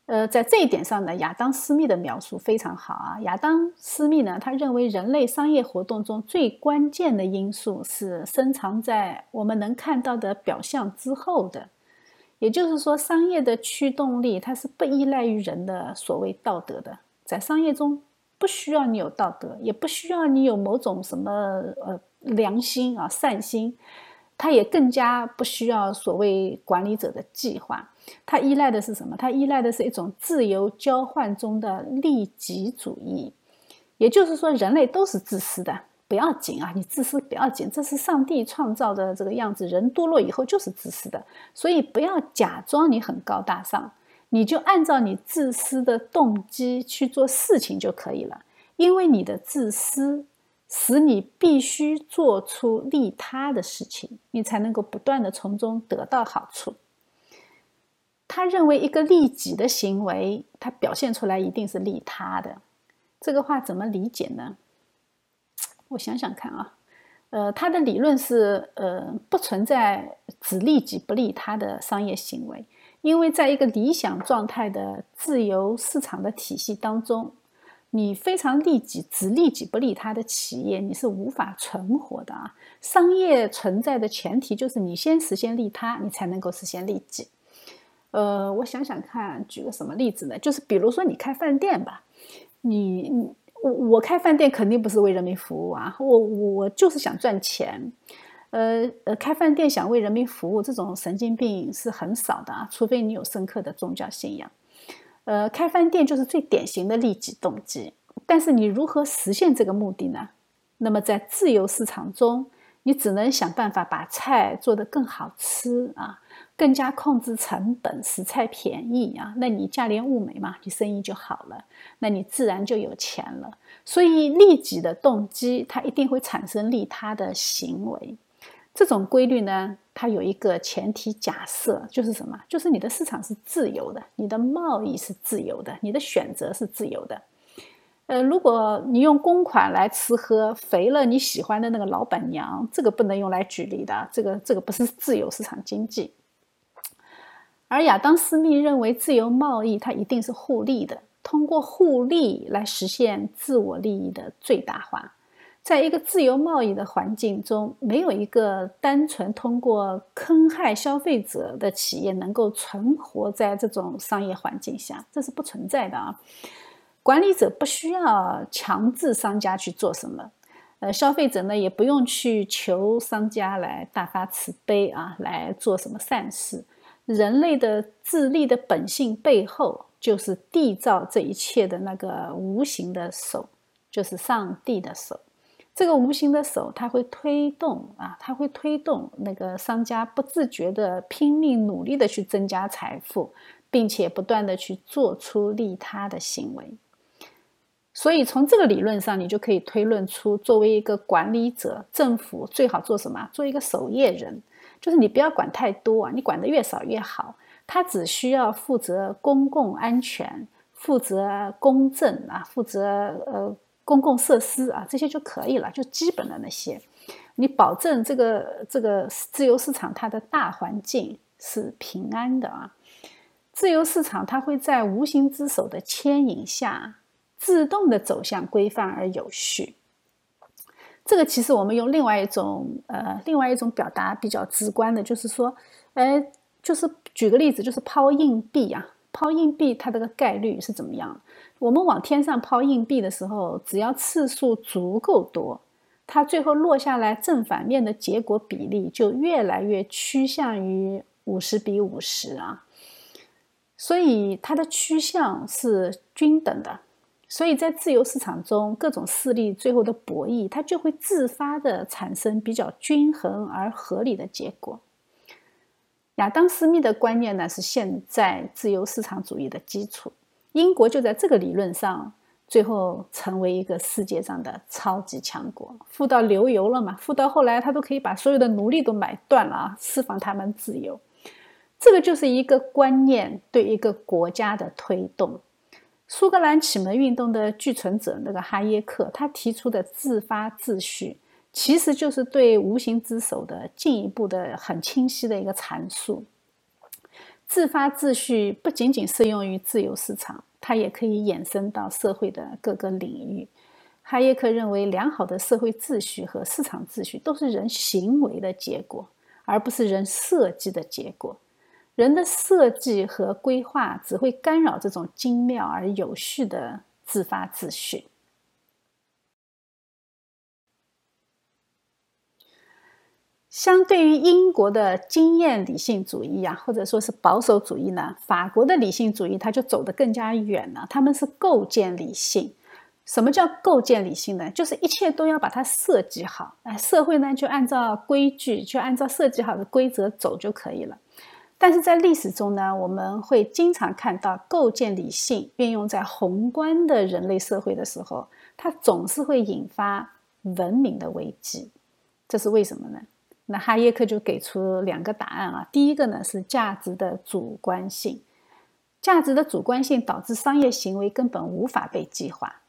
S1: 呃，在这一点上呢，亚当·斯密的描述非常好啊。亚当·斯密呢，他认为人类商业活动中最关键的因素是深藏在我们能看到的表象之后的，也就是说，商业的驱动力它是不依赖于人的所谓道德的。在商业中，不需要你有道德，也不需要你有某种什么呃良心啊善心。它也更加不需要所谓管理者的计划，它依赖的是什么？它依赖的是一种自由交换中的利己主义。也就是说，人类都是自私的，不要紧啊，你自私不要紧，这是上帝创造的这个样子。人堕落以后就是自私的，所以不要假装你很高大上，你就按照你自私的动机去做事情就可以了，因为你的自私。使你必须做出利他的事情，你才能够不断的从中得到好处。他认为一个利己的行为，他表现出来一定是利他的。这个话怎么理解呢？我想想看啊，呃，他的理论是，呃，不存在只利己不利他的商业行为。因为在一个理想状态的自由市场的体系当中，你非常利己、只利己不利他的企业，你是无法存活的啊！商业存在的前提就是你先实现利他，你才能够实现利己。呃，我想想看，举个什么例子呢？就是比如说你开饭店吧，你我我开饭店肯定不是为人民服务啊，我我就是想赚钱。呃呃，开饭店想为人民服务，这种神经病是很少的啊，除非你有深刻的宗教信仰。呃，开饭店就是最典型的利己动机。但是你如何实现这个目的呢？那么在自由市场中，你只能想办法把菜做得更好吃啊，更加控制成本，使菜便宜啊。那你价廉物美嘛，你生意就好了，那你自然就有钱了。所以利己的动机，它一定会产生利他的行为。这种规律呢，它有一个前提假设，就是什么？就是你的市场是自由的，你的贸易是自由的，你的选择是自由的。呃，如果你用公款来吃喝，肥了你喜欢的那个老板娘，这个不能用来举例的，这个这个不是自由市场经济。而亚当·斯密认为，自由贸易它一定是互利的，通过互利来实现自我利益的最大化。在一个自由贸易的环境中，没有一个单纯通过坑害消费者的企业能够存活在这种商业环境下，这是不存在的啊！管理者不需要强制商家去做什么，呃，消费者呢也不用去求商家来大发慈悲啊，来做什么善事。人类的自利的本性背后，就是缔造这一切的那个无形的手，就是上帝的手。这个无形的手，它会推动啊，它会推动那个商家不自觉的拼命努力的去增加财富，并且不断的去做出利他的行为。所以从这个理论上，你就可以推论出，作为一个管理者，政府最好做什么？做一个守夜人，就是你不要管太多啊，你管的越少越好。他只需要负责公共安全，负责公正啊，负责呃。公共设施啊，这些就可以了，就基本的那些，你保证这个这个自由市场它的大环境是平安的啊。自由市场它会在无形之手的牵引下，自动的走向规范而有序。这个其实我们用另外一种呃另外一种表达比较直观的，就是说，哎，就是举个例子，就是抛硬币啊，抛硬币它这个概率是怎么样？我们往天上抛硬币的时候，只要次数足够多，它最后落下来正反面的结果比例就越来越趋向于五十比五十啊。所以它的趋向是均等的。所以在自由市场中，各种势力最后的博弈，它就会自发的产生比较均衡而合理的结果。亚当·斯密的观念呢，是现在自由市场主义的基础。英国就在这个理论上，最后成为一个世界上的超级强国，富到流油了嘛？富到后来，他都可以把所有的奴隶都买断了啊，释放他们自由。这个就是一个观念对一个国家的推动。苏格兰启蒙运动的继存者那个哈耶克，他提出的自发秩序，其实就是对无形之手的进一步的很清晰的一个阐述。自发秩序不仅仅适用于自由市场，它也可以延伸到社会的各个领域。哈耶克认为，良好的社会秩序和市场秩序都是人行为的结果，而不是人设计的结果。人的设计和规划只会干扰这种精妙而有序的自发秩序。相对于英国的经验理性主义啊，或者说是保守主义呢，法国的理性主义它就走得更加远了。他们是构建理性。什么叫构建理性呢？就是一切都要把它设计好，哎，社会呢就按照规矩，就按照设计好的规则走就可以了。但是在历史中呢，我们会经常看到构建理性运用在宏观的人类社会的时候，它总是会引发文明的危机。这是为什么呢？那哈耶克就给出两个答案啊。第一个呢是价值的主观性，价值的主观性导致商业行为根本无法被计划。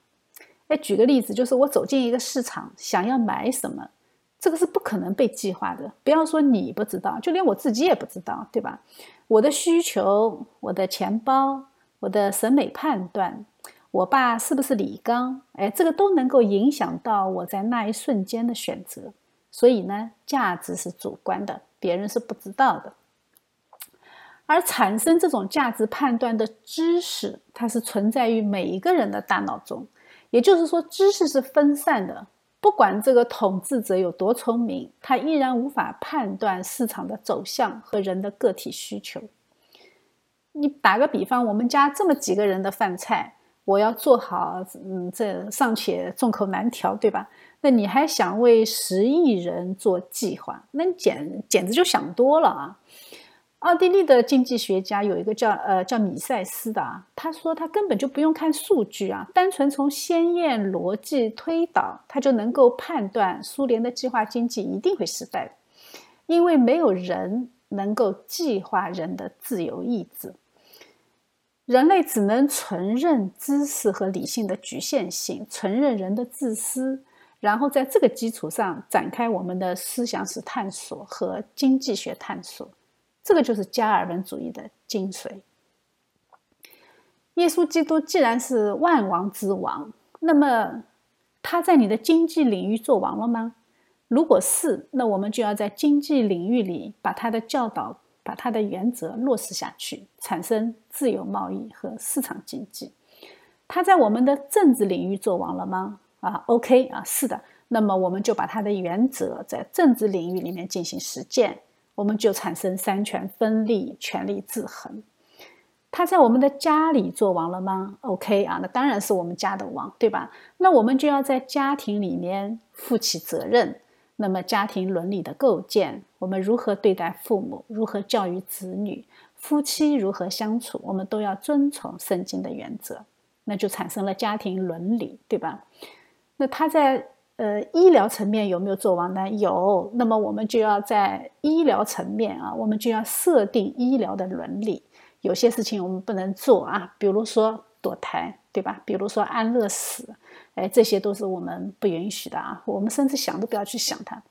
S1: 哎，举个例子，就是我走进一个市场，想要买什么，这个是不可能被计划的。不要说你不知道，就连我自己也不知道，对吧？我的需求、我的钱包、我的审美判断，我爸是不是李刚？哎，这个都能够影响到我在那一瞬间的选择。所以呢，价值是主观的，别人是不知道的。而产生这种价值判断的知识，它是存在于每一个人的大脑中。也就是说，知识是分散的。不管这个统治者有多聪明，他依然无法判断市场的走向和人的个体需求。你打个比方，我们家这么几个人的饭菜，我要做好，嗯，这尚且众口难调，对吧？那你还想为十亿人做计划？那你简简直就想多了啊！奥地利的经济学家有一个叫呃叫米塞斯的啊，他说他根本就不用看数据啊，单纯从鲜艳逻辑推导，他就能够判断苏联的计划经济一定会失败，因为没有人能够计划人的自由意志，人类只能承认知识和理性的局限性，承认人的自私，然后在这个基础上展开我们的思想史探索和经济学探索。这个就是加尔文主义的精髓。耶稣基督既然是万王之王，那么他在你的经济领域做王了吗？如果是，那我们就要在经济领域里把他的教导、把他的原则落实下去，产生自由贸易和市场经济。他在我们的政治领域做王了吗？啊，OK 啊，是的。那么我们就把它的原则在政治领域里面进行实践。我们就产生三权分立、权力制衡。他在我们的家里做王了吗？OK 啊，那当然是我们家的王，对吧？那我们就要在家庭里面负起责任。那么家庭伦理的构建，我们如何对待父母，如何教育子女，夫妻如何相处，我们都要遵从圣经的原则。那就产生了家庭伦理，对吧？那他在。呃，医疗层面有没有做王呢？有，那么我们就要在医疗层面啊，我们就要设定医疗的伦理。有些事情我们不能做啊，比如说堕胎，对吧？比如说安乐死，哎，这些都是我们不允许的啊，我们甚至想都不要去想它。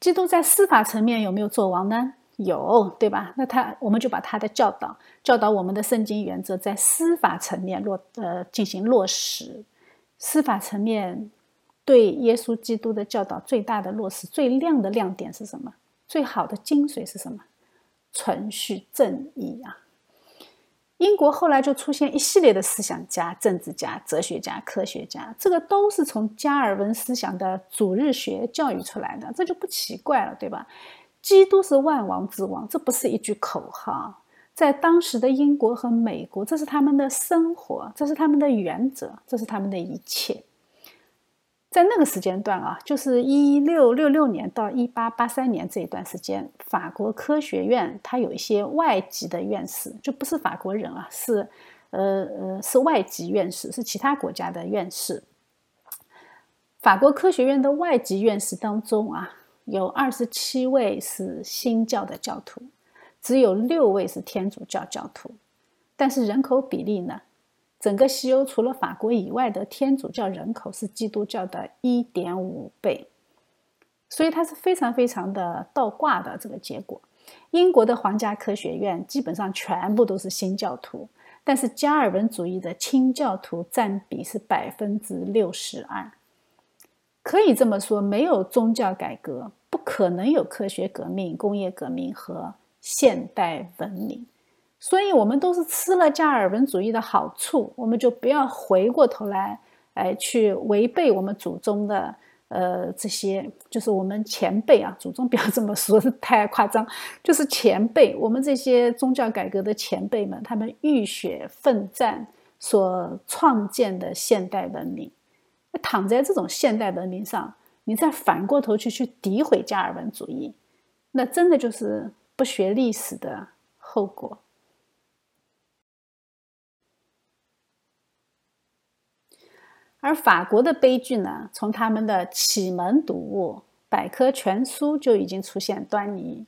S1: 基督在司法层面有没有做王呢？有，对吧？那他，我们就把他的教导，教导我们的圣经原则，在司法层面落呃进行落实，司法层面。对耶稣基督的教导最大的落实、最亮的亮点是什么？最好的精髓是什么？存续正义啊！英国后来就出现一系列的思想家、政治家、哲学家、科学家，这个都是从加尔文思想的主日学教育出来的，这就不奇怪了，对吧？基督是万王之王，这不是一句口号，在当时的英国和美国，这是他们的生活，这是他们的原则，这是他们的一切。在那个时间段啊，就是一六六六年到一八八三年这一段时间，法国科学院它有一些外籍的院士，就不是法国人啊，是呃呃是外籍院士，是其他国家的院士。法国科学院的外籍院士当中啊，有二十七位是新教的教徒，只有六位是天主教教徒，但是人口比例呢？整个西欧除了法国以外的天主教人口是基督教的一点五倍，所以它是非常非常的倒挂的这个结果。英国的皇家科学院基本上全部都是新教徒，但是加尔文主义的清教徒占比是百分之六十二。可以这么说，没有宗教改革，不可能有科学革命、工业革命和现代文明。所以，我们都是吃了加尔文主义的好处，我们就不要回过头来，哎，去违背我们祖宗的，呃，这些就是我们前辈啊，祖宗不要这么说，*laughs* 太夸张，就是前辈，我们这些宗教改革的前辈们，他们浴血奋战所创建的现代文明，躺在这种现代文明上，你再反过头去去诋毁加尔文主义，那真的就是不学历史的后果。而法国的悲剧呢，从他们的启蒙读物《百科全书》就已经出现端倪。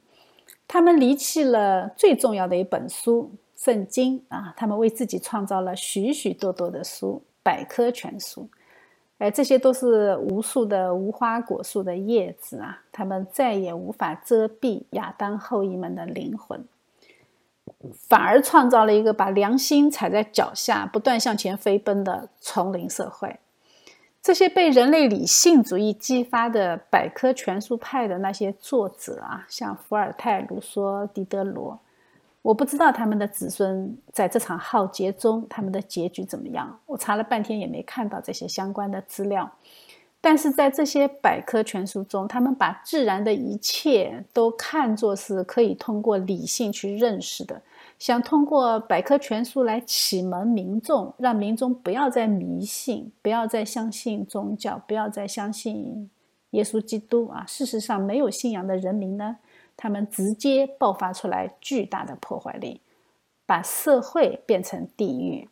S1: 他们离弃了最重要的一本书《圣经》啊，他们为自己创造了许许多多的书《百科全书》。哎，这些都是无数的无花果树的叶子啊，它们再也无法遮蔽亚当后裔们的灵魂，反而创造了一个把良心踩在脚下、不断向前飞奔的丛林社会。这些被人类理性主义激发的百科全书派的那些作者啊，像伏尔泰、卢梭、狄德罗。我不知道他们的子孙在这场浩劫中，他们的结局怎么样？我查了半天也没看到这些相关的资料。但是在这些百科全书中，他们把自然的一切都看作是可以通过理性去认识的，想通过百科全书来启蒙民众，让民众不要再迷信，不要再相信宗教，不要再相信耶稣基督啊！事实上，没有信仰的人民呢？他们直接爆发出来巨大的破坏力，把社会变成地狱。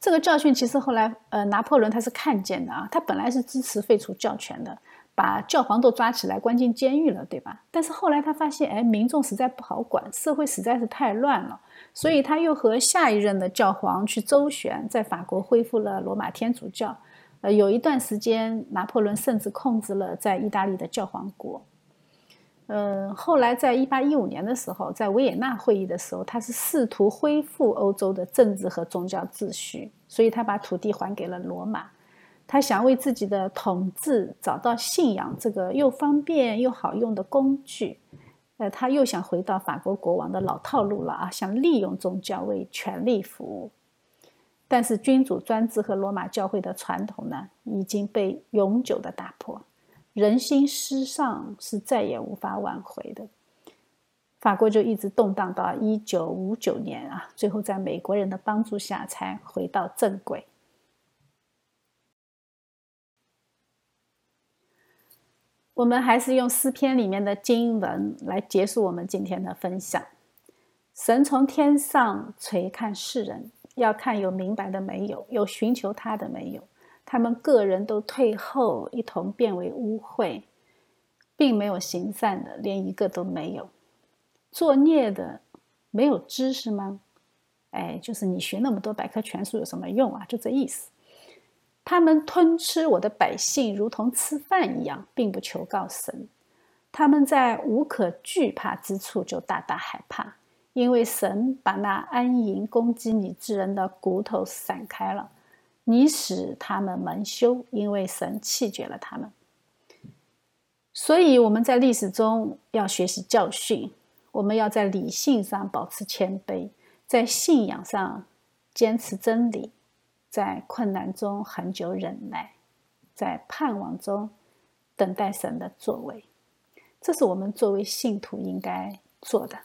S1: 这个教训其实后来，呃，拿破仑他是看见的啊。他本来是支持废除教权的，把教皇都抓起来关进监狱了，对吧？但是后来他发现，哎，民众实在不好管，社会实在是太乱了，所以他又和下一任的教皇去周旋，在法国恢复了罗马天主教。呃，有一段时间，拿破仑甚至控制了在意大利的教皇国。嗯，后来在一八一五年的时候，在维也纳会议的时候，他是试图恢复欧洲的政治和宗教秩序，所以他把土地还给了罗马。他想为自己的统治找到信仰这个又方便又好用的工具。呃，他又想回到法国国王的老套路了啊，想利用宗教为权力服务。但是君主专制和罗马教会的传统呢，已经被永久的打破。人心失丧是再也无法挽回的，法国就一直动荡到一九五九年啊，最后在美国人的帮助下才回到正轨。我们还是用诗篇里面的经文来结束我们今天的分享。神从天上垂看世人，要看有明白的没有，有寻求他的没有。他们个人都退后，一同变为污秽，并没有行善的，连一个都没有。作孽的没有知识吗？哎，就是你学那么多百科全书有什么用啊？就这意思。他们吞吃我的百姓，如同吃饭一样，并不求告神。他们在无可惧怕之处就大大害怕，因为神把那安营攻击你之人的骨头散开了。你使他们蒙羞，因为神弃绝了他们。所以我们在历史中要学习教训，我们要在理性上保持谦卑，在信仰上坚持真理，在困难中恒久忍耐，在盼望中等待神的作为。这是我们作为信徒应该做的。